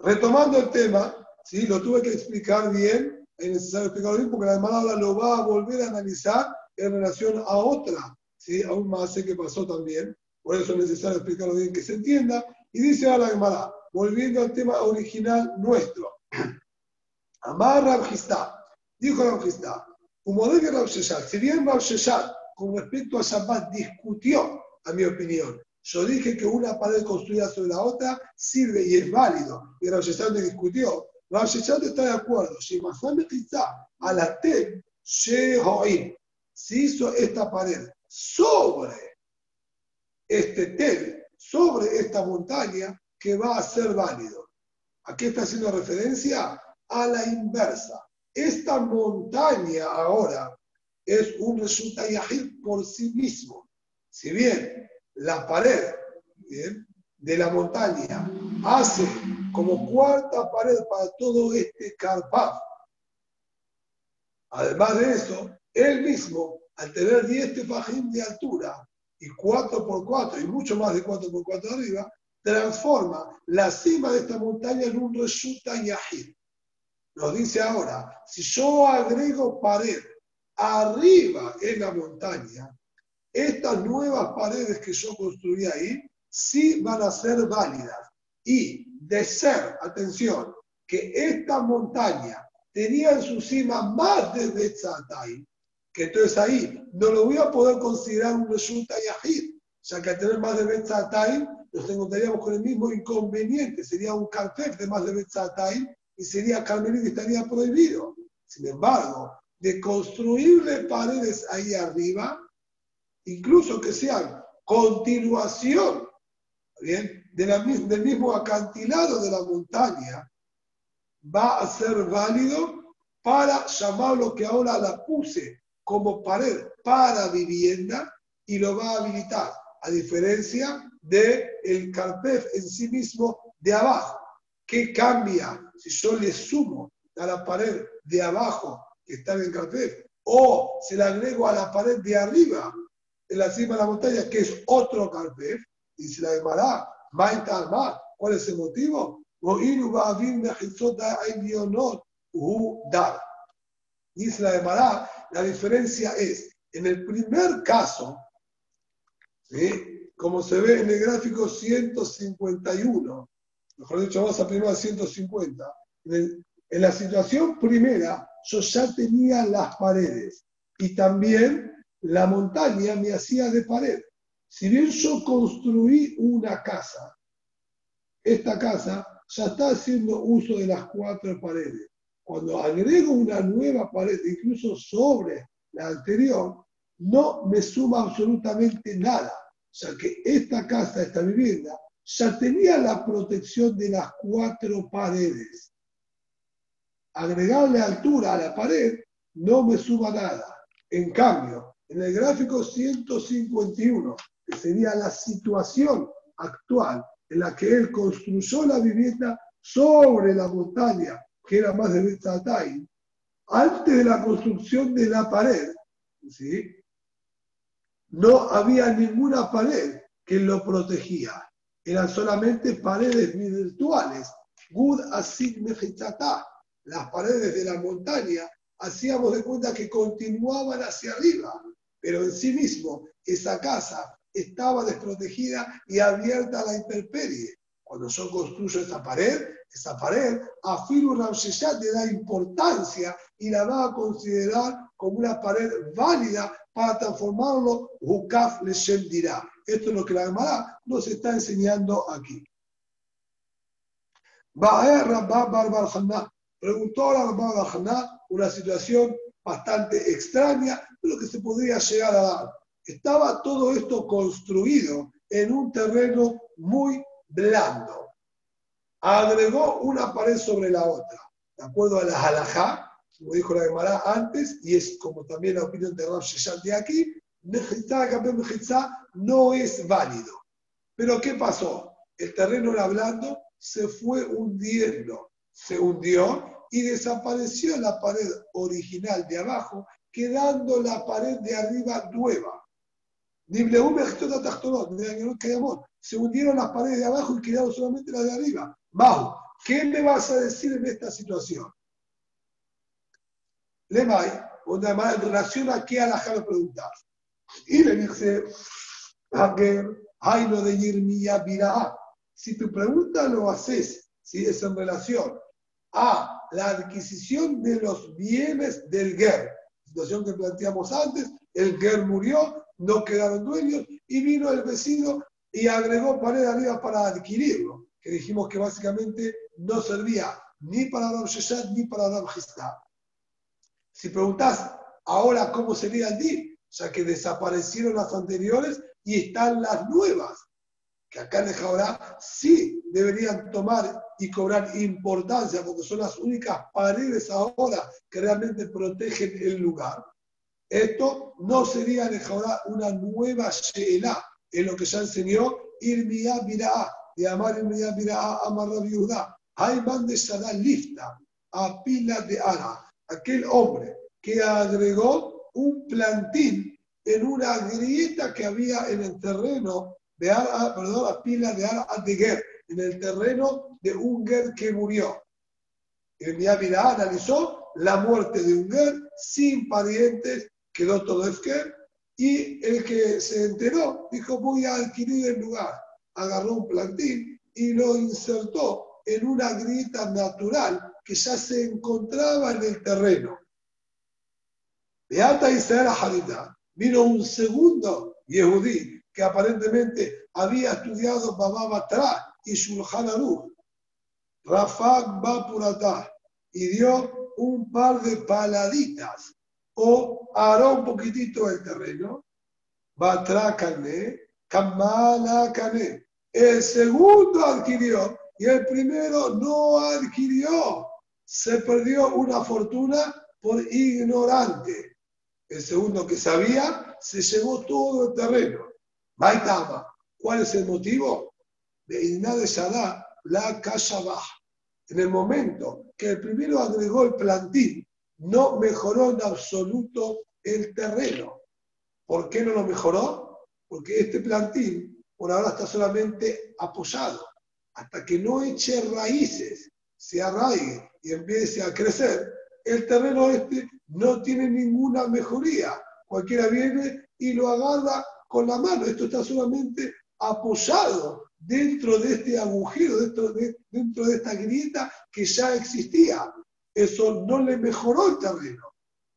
Retomando el tema, ¿sí? lo tuve que explicar bien, es necesario explicarlo bien porque la hermana lo va a volver a analizar en relación a otra, ¿sí? a un Maasé que pasó también. Por eso es necesario explicarlo bien que se entienda. Y dice ahora la Gemara, volviendo al tema original nuestro. Amar Rabjistá, dijo Rabjistá, como debe Rav si bien Rav con respecto a Shabbat discutió, a mi opinión, yo dije que una pared construida sobre la otra sirve y es válido, y Rav no discutió. Rav está de acuerdo, si a la T, se hizo esta pared sobre este tel, sobre esta montaña, que va a ser válido. ¿A qué está haciendo referencia? A la inversa. Esta montaña ahora es un resulta por sí mismo. Si bien la pared de la montaña hace como cuarta pared para todo este carpaz, además de eso, él mismo, al tener 10 tefajín de altura y 4 por 4 y mucho más de 4 por 4 arriba, transforma la cima de esta montaña en un resulta. Nos dice ahora, si yo agrego pared arriba en la montaña, estas nuevas paredes que yo construí ahí sí van a ser válidas. Y de ser, atención, que esta montaña tenía en su cima más de Betzatay, que entonces ahí no lo voy a poder considerar un resulta yahid, ya que al tener más de Betzatay nos encontraríamos con el mismo inconveniente, sería un cartef de más de Betzatay y sería carmelita y estaría prohibido. Sin embargo, de construirle paredes ahí arriba, incluso que sean continuación ¿bien? De la, del mismo acantilado de la montaña, va a ser válido para llamar lo que ahora la puse como pared para vivienda y lo va a habilitar, a diferencia del el carpef en sí mismo de abajo. ¿Qué cambia si yo le sumo a la pared de abajo que está en el carpef o se le agrego a la pared de arriba en la cima de la montaña que es otro carpef? Y se la llamará más. ¿Cuál es el motivo? Dice la Gemara, la diferencia es, en el primer caso, como se ve en el gráfico 151, mejor dicho, vamos a primero 150, en, en la situación primera, yo ya tenía las paredes y también la montaña me hacía de pared. Si bien yo construí una casa, esta casa ya está haciendo uso de las cuatro paredes. Cuando agrego una nueva pared, incluso sobre la anterior, no me suma absolutamente nada, ya que esta casa, esta vivienda, ya tenía la protección de las cuatro paredes. Agregarle altura a la pared no me suma nada. En cambio, en el gráfico 151, que sería la situación actual en la que él construyó la vivienda sobre la montaña que era más de Betzatay, antes de la construcción de la pared, ¿sí? no había ninguna pared que lo protegía. Eran solamente paredes virtuales. Gud Las paredes de la montaña hacíamos de cuenta que continuaban hacia arriba, pero en sí mismo esa casa estaba desprotegida y abierta a la intemperie. Cuando yo construyo esta pared, esa pared, a Filu ya le da importancia y la va a considerar como una pared válida para transformarlo Hukaf Leshem dirá. Esto es lo que la Gemara nos está enseñando aquí. Preguntó a Rabba una situación bastante extraña, pero que se podría llegar a dar. Estaba todo esto construido en un terreno muy blando. Agregó una pared sobre la otra, de acuerdo a la halajá, como dijo la Gemara antes, y es como también la opinión de Rab Sheshan de aquí, no es válido. Pero ¿qué pasó? El terreno era blando, se fue hundiendo, se hundió y desapareció la pared original de abajo, quedando la pared de arriba nueva. Se hundieron las paredes de abajo y quedaron solamente las de arriba. Bajo, ¿qué me vas a decir en esta situación? Lemay, en relación a qué alajá me preguntar. Y le dice, hay lo de Yirmiya Birah. Si tu pregunta lo haces, si es en relación a la adquisición de los bienes del Ger, situación que planteamos antes, el Ger murió, no quedaron dueños y vino el vecino y agregó pared arriba para adquirirlo, que dijimos que básicamente no servía ni para Ram Sheshat ni para Ram Si preguntás ahora cómo sería el ya que desaparecieron las anteriores y están las nuevas, que acá en el sí deberían tomar y cobrar importancia, porque son las únicas paredes ahora que realmente protegen el lugar. Esto no sería en una nueva Sheela, en lo que ya enseñó Irmiyah Bira'ah, de Amar Irmiyah Bira'ah, Amar Rabiudá. Ayman de Shadal Lifta, a pila de Ara, aquel hombre que agregó un plantín en una grieta que había en el terreno de Ara, perdón, a pila de Ara de Ger, en el terreno de un Ger que murió. Irmiyah Bira'ah analizó la muerte de un Ger sin parientes quedó todo Efker, y el que se enteró dijo, voy a adquirir el lugar. Agarró un plantín y lo insertó en una grieta natural que ya se encontraba en el terreno. De Alta Israel a vino un segundo Yehudí que aparentemente había estudiado Baba Batra y Shulchan Aruch, Rafak Bapurata, y dio un par de paladitas o hará un poquitito el terreno, Batrakane, Kamalakane. El segundo adquirió y el primero no adquirió. Se perdió una fortuna por ignorante. El segundo que sabía se llevó todo el terreno. Maitama. ¿Cuál es el motivo? De de Shadá, la baja. En el momento que el primero agregó el plantín no mejoró en absoluto el terreno. ¿Por qué no lo mejoró? Porque este plantín por ahora está solamente apoyado. Hasta que no eche raíces, se arraigue y empiece a crecer, el terreno este no tiene ninguna mejoría. Cualquiera viene y lo agarra con la mano. Esto está solamente apoyado dentro de este agujero, dentro de, dentro de esta grieta que ya existía eso no le mejoró el terreno.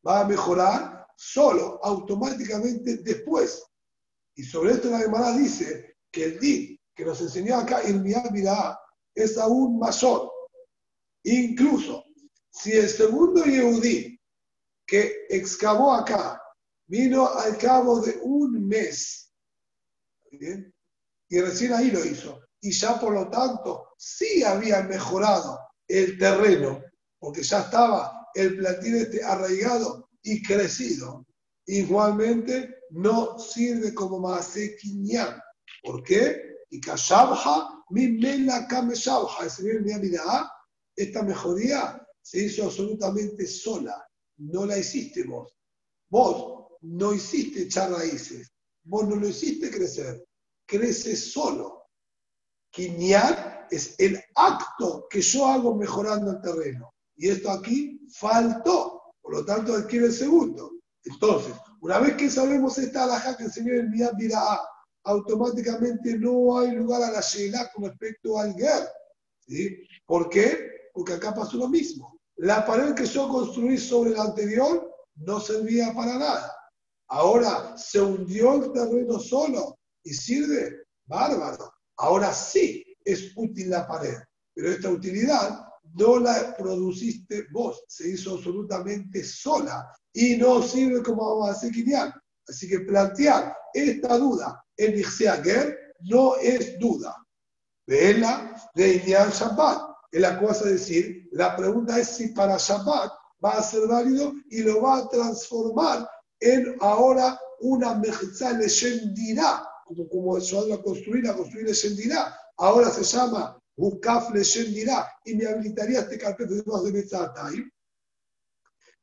Va a mejorar solo, automáticamente después. Y sobre esto la Gemara dice que el di que nos enseñó acá el Mirá es aún mayor. Incluso si el segundo Yehudí que excavó acá vino al cabo de un mes, y recién ahí lo hizo, y ya por lo tanto sí había mejorado el terreno porque ya estaba el platín este arraigado y crecido. Igualmente no sirve como maasequiñán. ¿Por qué? Y kashabha mi mela esta mejoría se hizo absolutamente sola. No la hiciste vos. Vos no hiciste echar raíces. Vos no lo hiciste crecer. Crece solo. Quiñán es el acto que yo hago mejorando el terreno. Y esto aquí faltó, por lo tanto adquiere el segundo. Entonces, una vez que sabemos esta alhaja que el Señor envía a automáticamente no hay lugar a la Sheila con respecto al Ger. ¿sí? ¿Por qué? Porque acá pasó lo mismo. La pared que yo construí sobre la anterior no servía para nada. Ahora se hundió el terreno solo y sirve, bárbaro. Ahora sí es útil la pared, pero esta utilidad no la produciste vos, se hizo absolutamente sola y no sirve como a hacer Así que plantear esta duda en Ger no es duda. Vela de Ilian Shabbat. Es la cosa de decir, la pregunta es si para Shabbat va a ser válido y lo va a transformar en ahora una mejizá dirá, como, como eso a construir, a construir dirá. Ahora se llama Ukaf dirá y me habilitaría este carpete de más de Metzatayim.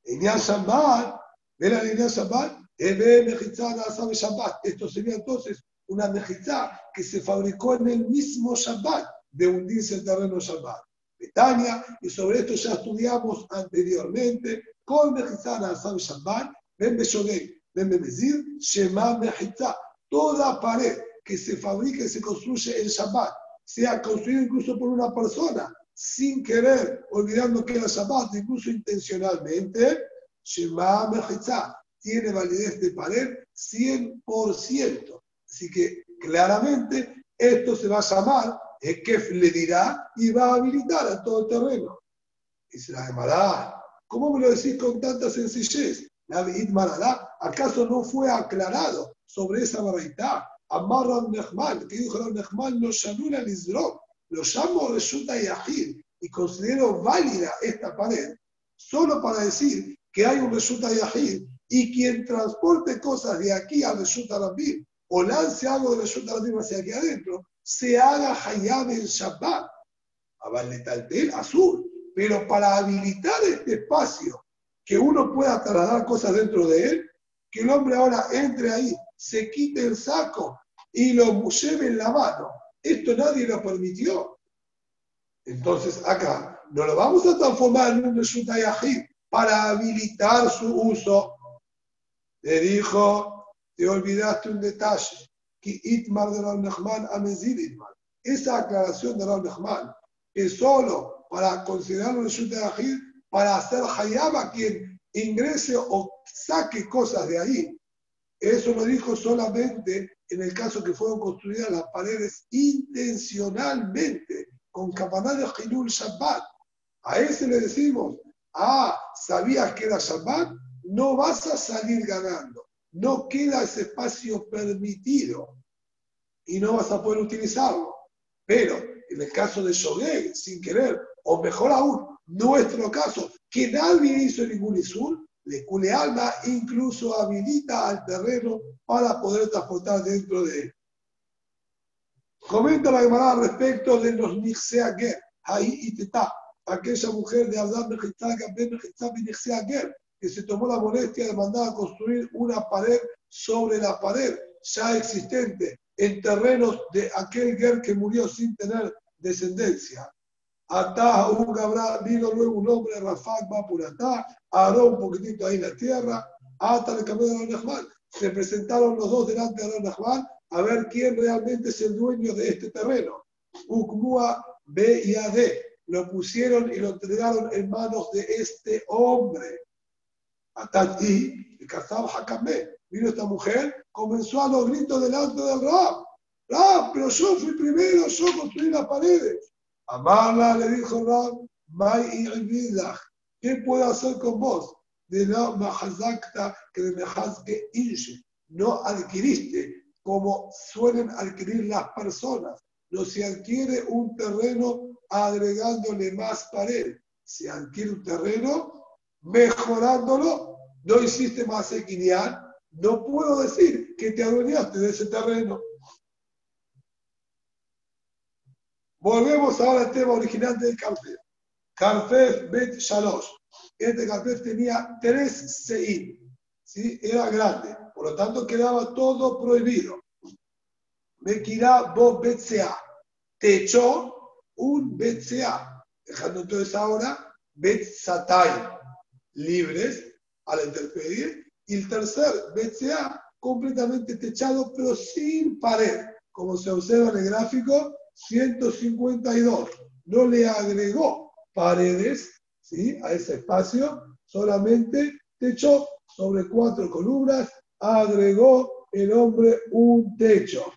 En Shabbat, ven a Inyan Shabbat, Shabbat. Esto sería entonces una mejizá que se fabricó en el mismo Shabbat de hundirse el terreno Shabbat. Betania, y sobre esto ya estudiamos anteriormente, con mejizá Asam Shabbat, Ben Beshogei, Ben Bemezir, Shema Mejizá. Toda pared que se fabrica y se construye en Shabbat, sea construida incluso por una persona, sin querer, olvidando que era Shabbat, incluso intencionalmente, Shema Mejizá tiene validez de pared 100%. Así que claramente esto se va a llamar, Ekef le dirá y va a habilitar a todo el terreno. Se la llamará. ¿Cómo me lo decís con tanta sencillez? ¿acaso no fue aclarado sobre esa baraita? Amarra Nehman, que dijo Nehman, no shanura Lizrok, lo llamo resulta Yahid y considero válida esta pared solo para decir que hay un resulta Yahid y quien transporte cosas de aquí a Resulta Rabim o lance algo de Resulta Rabim hacia aquí adentro, se haga Hayab en Shabbat. Aballetaltel azul. Pero para habilitar este espacio, que uno pueda trasladar cosas dentro de él, que el hombre ahora entre ahí, se quite el saco y lo lleve en la mano. Esto nadie lo permitió. Entonces acá no lo vamos a transformar en un Resulta Yahid para habilitar su uso le dijo, te olvidaste un detalle, que Itmar de Rav Nechman Itmar. Esa aclaración de Rav Nechman es solo para considerarlo en de Ajid, para hacer Hayab a quien ingrese o saque cosas de ahí. Eso lo dijo solamente en el caso que fueron construidas las paredes intencionalmente, con campanas de Hilul Shabbat. A ese le decimos, ah, ¿sabías que era Shabbat? no vas a salir ganando. No queda ese espacio permitido y no vas a poder utilizarlo. Pero en el caso de Shogeg, sin querer, o mejor aún, nuestro caso, que nadie hizo ningún isur, le cule alma, incluso habilita al terreno para poder transportar dentro de él. Comenta la Gemara respecto de los Nixeager, ahí y Teta, aquella mujer de Mejitá, Ger, que se tomó la molestia de mandar a construir una pared sobre la pared ya existente en terrenos de aquel guer que murió sin tener descendencia. Atá un Gabra, vino luego un hombre, Rafak va por Atá, aró un poquitito ahí en la tierra, hasta el camino de Nahman. Se presentaron los dos delante de Nahman a ver quién realmente es el dueño de este terreno. Ukmua B y AD lo pusieron y lo entregaron en manos de este hombre. Atati, el cazado Hakamé. Vino esta mujer, comenzó a los gritos delante del Rab. Rab, pero yo fui primero, yo construí las paredes. Amarla le dijo Rab, Mai ¿qué puedo hacer con vos? De la mahazakta que de mehazke inche. No adquiriste como suelen adquirir las personas. No se adquiere un terreno agregándole más pared. Se adquiere un terreno mejorándolo, no hiciste más equidad, no puedo decir que te adueñaste de ese terreno. Volvemos ahora al tema original del Carfef. Carfef Bet Shalosh. Este Carfef tenía tres seid, ¿sí? era grande, por lo tanto quedaba todo prohibido. Mekirá Bo Betsea. Te echó un Betsea, dejando entonces ahora Bet Satay libres a la intemperie. Y el tercer BCA completamente techado, pero sin pared, como se observa en el gráfico 152. No le agregó paredes ¿sí? a ese espacio, solamente techó sobre cuatro columnas, agregó el hombre un techo.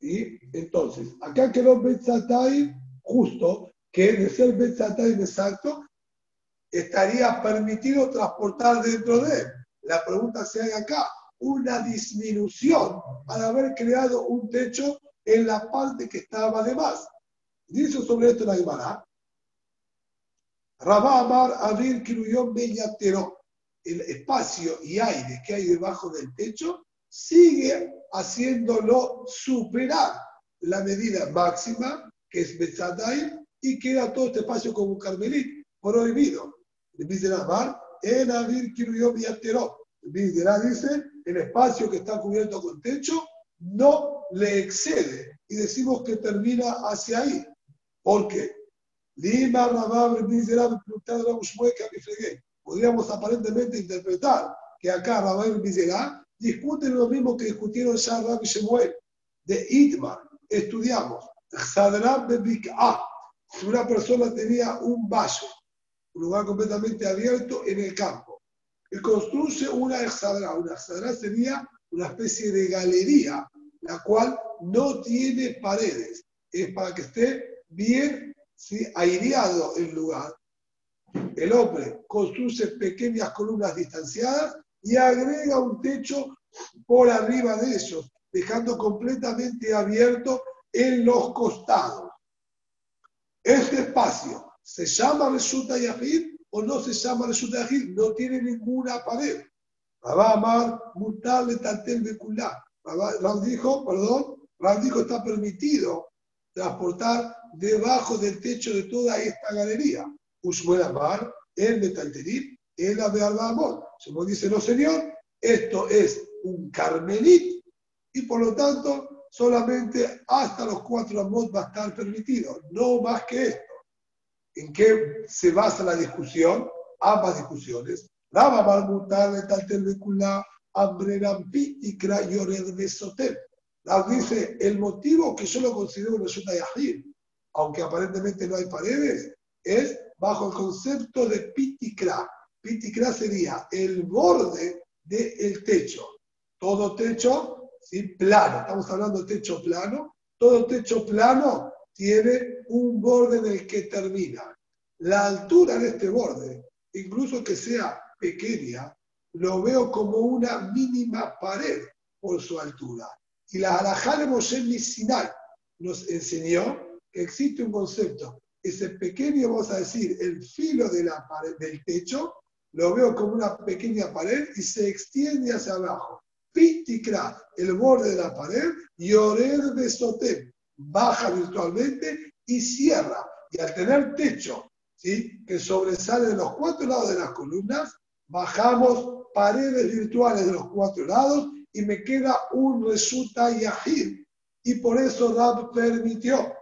y Entonces, acá quedó Betzatay justo, que de ser Betzatay exacto, estaría permitido transportar dentro de él. La pregunta se haga acá, una disminución al haber creado un techo en la parte que estaba de más. Dice sobre esto la Gemara. Rabá Amar Avir Kiruyón Bellatero. El espacio y aire que hay debajo del techo sigue haciéndolo superar la medida máxima, que es Betzadai, y queda todo este espacio como un carmelí, prohibido. Dice Amar, en Avir Kiruyón Bellatero. dice, el espacio que está cubierto con techo no le excede y decimos que termina hacia ahí. ¿Por qué? Podríamos aparentemente interpretar que acá Rabab Bizerá discuten lo mismo que discutieron ya Rabbi Shemuel de Itmar. Estudiamos. Si una persona tenía un vaso, un lugar completamente abierto en el campo, y construye una exadra. Una exadra sería una especie de galería, la cual no tiene paredes. Es para que esté bien aireado el lugar. El hombre construye pequeñas columnas distanciadas y agrega un techo por arriba de ellos, dejando completamente abierto en los costados. Este espacio se llama Resulta Yahid o no se llama Resulta Yahid, no tiene ninguna pared. Rabá Amar, mutarle tantel beculá. Ram dijo, perdón, Ram dijo está permitido transportar debajo del techo de toda esta galería. Ushmuel Amar, el metalterit, el Abearbamot. Shmuel dice, no señor, esto es un carmelit y por lo tanto solamente hasta los cuatro amot va a estar permitido, no más que esto. ¿En qué se basa la discusión? Ambas discusiones. Raba Marmutar, Metaltel Bekulá, Ambrerampi y Krayored Besotel. Dice, el motivo que yo lo considero resulta Yahir aunque aparentemente no hay paredes, es bajo el concepto de pitikra. Pitikra sería el borde del techo. Todo techo, ¿sí? plano, estamos hablando de techo plano, todo techo plano tiene un borde en el que termina. La altura de este borde, incluso que sea pequeña, lo veo como una mínima pared por su altura. Y la Alajá de Moshe nos enseñó existe un concepto. Ese pequeño, vamos a decir, el filo de la pared, del techo, lo veo como una pequeña pared y se extiende hacia abajo. Pitikra, el borde de la pared, y orer besotem, baja virtualmente y cierra. Y al tener techo, ¿sí? que sobresale de los cuatro lados de las columnas, bajamos paredes virtuales de los cuatro lados y me queda un resulta yahid. Y por eso Rab permitió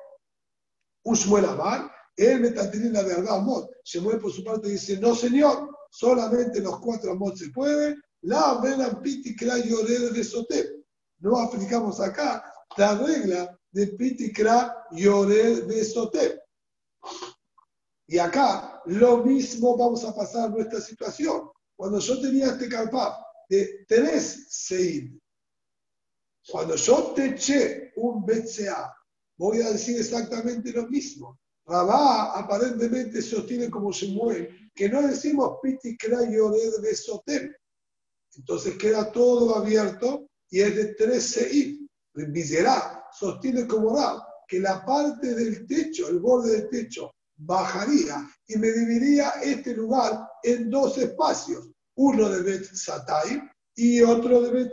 Ushmuel Amar, él me la verdad Amot. Shemuel por su parte dice, no señor, solamente los cuatro Amot se puede. La Belan Pitikra Yored de Sotep. No aplicamos acá la regla de Pitikra Yored de Sotep. Y acá lo mismo vamos a pasar nuestra situación. Cuando yo tenía este carpá de tres seid, cuando yo te eché un BCA voy a decir exactamente lo mismo. Rabá aparentemente sostiene como se mueve, que no decimos piti krayored de sotem. Entonces queda todo abierto y es de 13 i. Viserá sostiene como Rab que la parte del techo, el borde del techo, bajaría y me dividiría este lugar en dos espacios, uno de Bet Satay y otro de Bet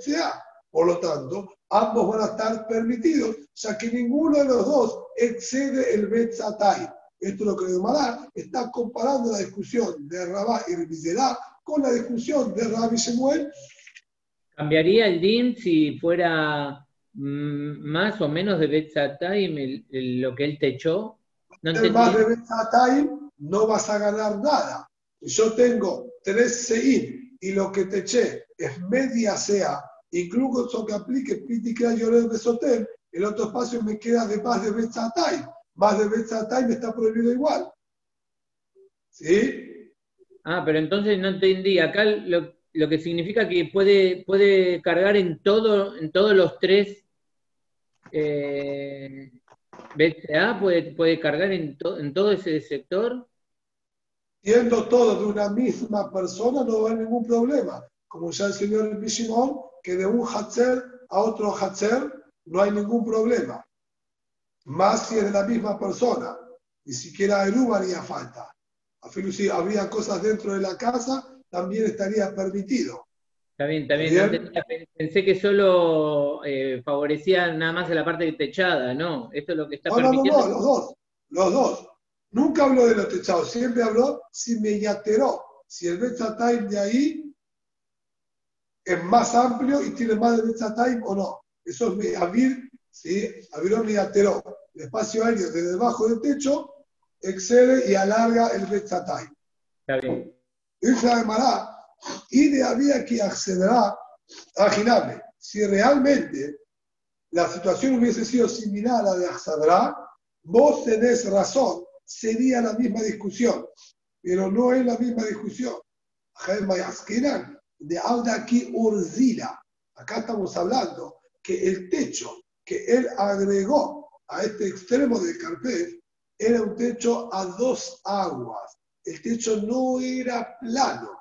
Por lo tanto, ambos van a estar permitidos, ya que ninguno de los dos excede el Betzatay. Esto es lo que Mará está comparando la discusión de Rabá y Rebizerá con la discusión de Rabbi Shemuel. ¿Cambiaría el DIN si fuera mm, más o menos de Betzatay lo que él te No más de Betzatay no vas a ganar nada. Si yo tengo tres Sein y lo que te eché es media sea incluso que aplique Pitikra Yorel Besotel, el otro espacio me queda de más de Betzatay. Más de Betzatay me está prohibido igual. ¿Sí? Ah, pero entonces no entendí. Acá lo, lo que significa que puede, puede cargar en todo, en todos los tres eh, BCA, puede, puede cargar en, todo ese sector. Siendo todo de una misma persona, no hay ningún problema. Como ya el señor Bishimon, que de un Hatzer a otro Hatzer no hay ningún problema. Más si es de la misma persona. Ni siquiera Eru haría falta. A si habría cosas dentro de la casa, también estaría permitido. Está bien, está bien. Pensé que solo eh, favorecía nada más a la parte techada, ¿no? Esto es lo que está permitiendo. No, no, los dos, los dos. Nunca habló de los techados, siempre habló si me yateró, si el Time de ahí es más amplio y tiene más de Time o no. Eso es abrir, ¿sí? Abrir me yateró. El espacio aéreo desde debajo del techo excede y alarga el Time. Está bien. Dice la y de había que accederá, imaginable, si realmente la situación hubiese sido similar a la de Axadra, vos tenés razón, sería la misma discusión, pero no es la misma discusión. De aquí Urzila, acá estamos hablando que el techo que él agregó a este extremo del carpet era un techo a dos aguas el techo no era plano.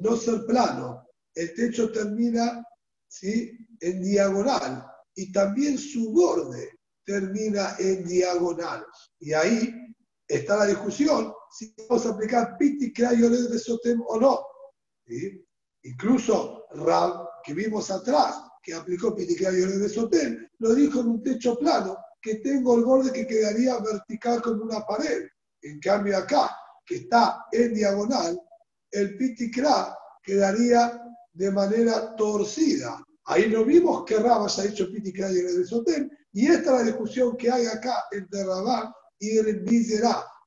No ser plano, el techo termina ¿sí? en diagonal y también su borde termina en diagonal. Y ahí está la discusión si vamos a aplicar Piti de Sotem o no. Incluso Rab, que vimos atrás, que aplicó Piti de Sotem, lo dijo en un techo plano, que tengo el borde que quedaría vertical como una pared. En cambio acá, que está en diagonal, el pitikra quedaría de manera torcida. Ahí no vimos que Rabas ha hecho pitikra y el Sotem, y esta es la discusión que hay acá entre Rabá y el.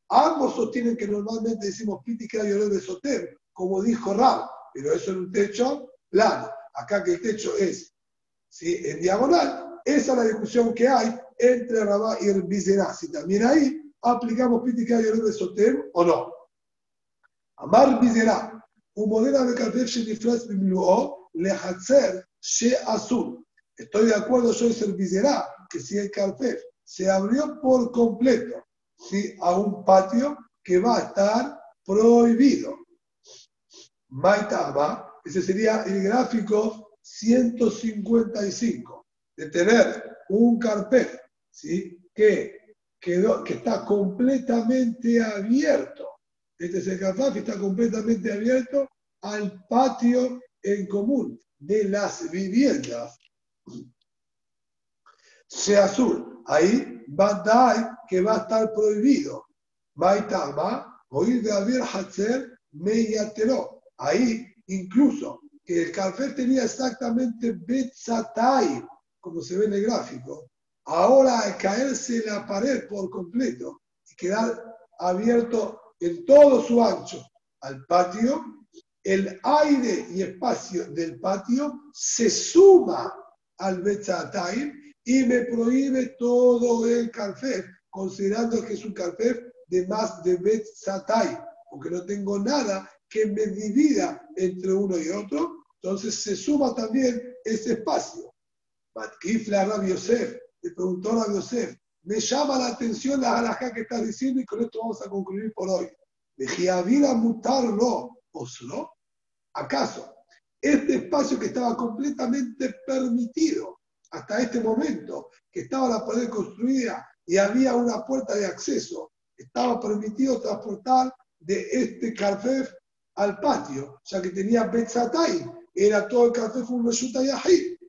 Ambos sostienen que normalmente decimos pitikra y el Sotem, como dijo Rab, pero eso en un techo plano. Acá que el techo es ¿sí? en diagonal, esa es la discusión que hay entre Rabá y el Bizerá. Si también ahí aplicamos Pitica y de Sotem o no. Un modelo de Kalpef Shenifras Bimluo, Lehatzer She Azul. Estoy de acuerdo, yo es el Bizera, que si el Kalpef se abrió por completo ¿sí? a un patio que va a estar prohibido. Maitaba, ese sería el gráfico 155, de tener un carpet ¿sí? que que está completamente abierto. Este que está completamente abierto al patio en común de las viviendas. Se azul, ahí a que va a estar prohibido. Baitama, oír de haber Hatzer, Meyateró. Ahí, incluso, que el café tenía exactamente Betzatay, como se ve en el gráfico, Ahora al caerse la pared por completo y quedar abierto en todo su ancho al patio, el aire y espacio del patio se suma al Betzatayim y me prohíbe todo el café, considerando que es un café de más de Betzatayim, porque no tengo nada que me divida entre uno y otro, entonces se suma también ese espacio. Matkifla Rabbi Yosef, le preguntó a Yosef, me llama la atención la halajá que estás diciendo y con esto vamos a concluir por hoy. Dije, vida mutarlo, oslo. ¿Acaso este espacio que estaba completamente permitido hasta este momento, que estaba la pared construida y había una puerta de acceso, estaba permitido transportar de este carfef al patio, ya que tenía Betzatay, era todo el carfef un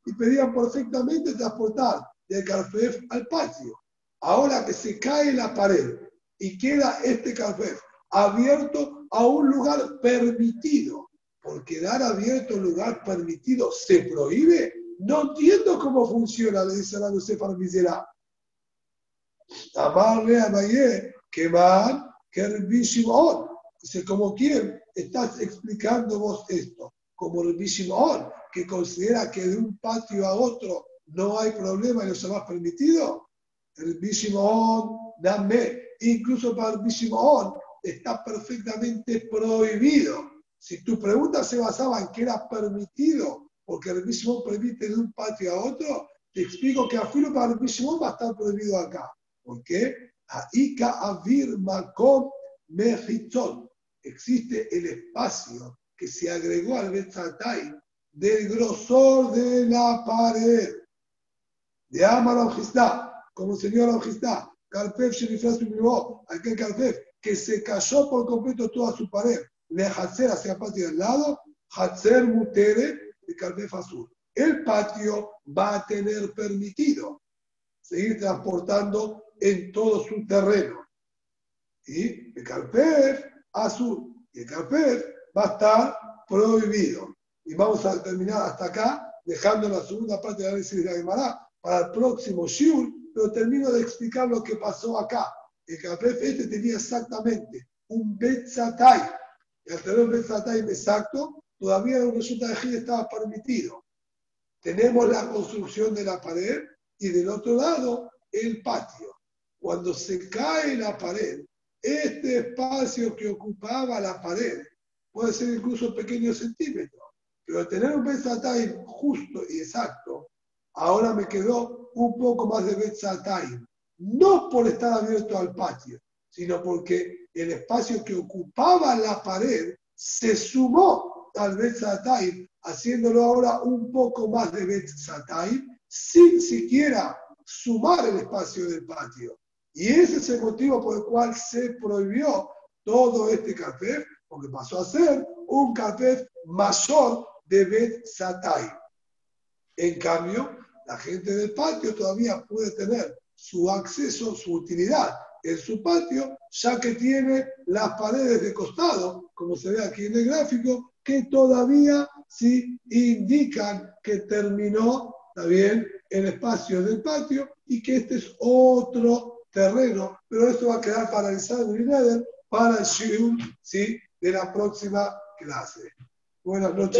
y pedían perfectamente transportar del Carfef al patio. Ahora que se cae la pared y queda este Carfef abierto a un lugar permitido, por quedar abierto un lugar permitido se prohíbe, no entiendo cómo funciona, le dice la Josefa Mizera. Amarle a Maye, que van, que. Dice, como quién estás explicando vos esto. como Shimon, que considera que de un patio a otro no hay problema y se va permitido. El Shimon, dame, incluso para el Shimon está perfectamente prohibido. Si tu pregunta se basaba en que era permitido, porque el Shimon permite de un patio a otro, te explico que a filo para el Shimon va a estar prohibido acá. ¿Por qué? Aika Avir Makom Mechitzon. Existe el espacio que se agregó al Betzatay del grosor de la pared. De Amar como señor Ojistá, Carpef Shenifras aquel Carpef que se cayó por completo toda su pared, le Hatzer hacia patio del lado, Hatzer Mutere de Carpef Azul. El patio va a tener permitido seguir transportando en todo su terreno. Y el Carpef Azul y el Carpef va a estar prohibido. Y vamos a terminar hasta acá, dejando la segunda parte de la análisis de la Gemara para el próximo Shiur, pero termino de explicar lo que pasó acá. El Capef tenía exactamente un Betzatay, y al tener un Betzatay exacto, todavía un resulta de estaba permitido. Tenemos la construcción de la pared y del otro lado el patio. Cuando se cae la pared, este espacio que ocupaba la pared puede ser incluso pequeños centímetros, pero tener un Betzatay justo y exacto, ahora me quedó un poco más de Betzatay, no por estar abierto al patio, sino porque el espacio que ocupaba la pared se sumó al Betzatay, haciéndolo ahora un poco más de Betzatay, sin siquiera sumar el espacio del patio. Y ese es el motivo por el cual se prohibió todo este café porque pasó a ser un café mayor de Bet Satay. En cambio, la gente del patio todavía puede tener su acceso, su utilidad en su patio, ya que tiene las paredes de costado, como se ve aquí en el gráfico, que todavía sí indican que terminó, también el espacio del patio y que este es otro terreno, pero esto va a quedar paralizado en el para el Shiur, ¿sí? de la próxima clase. Buenas noches.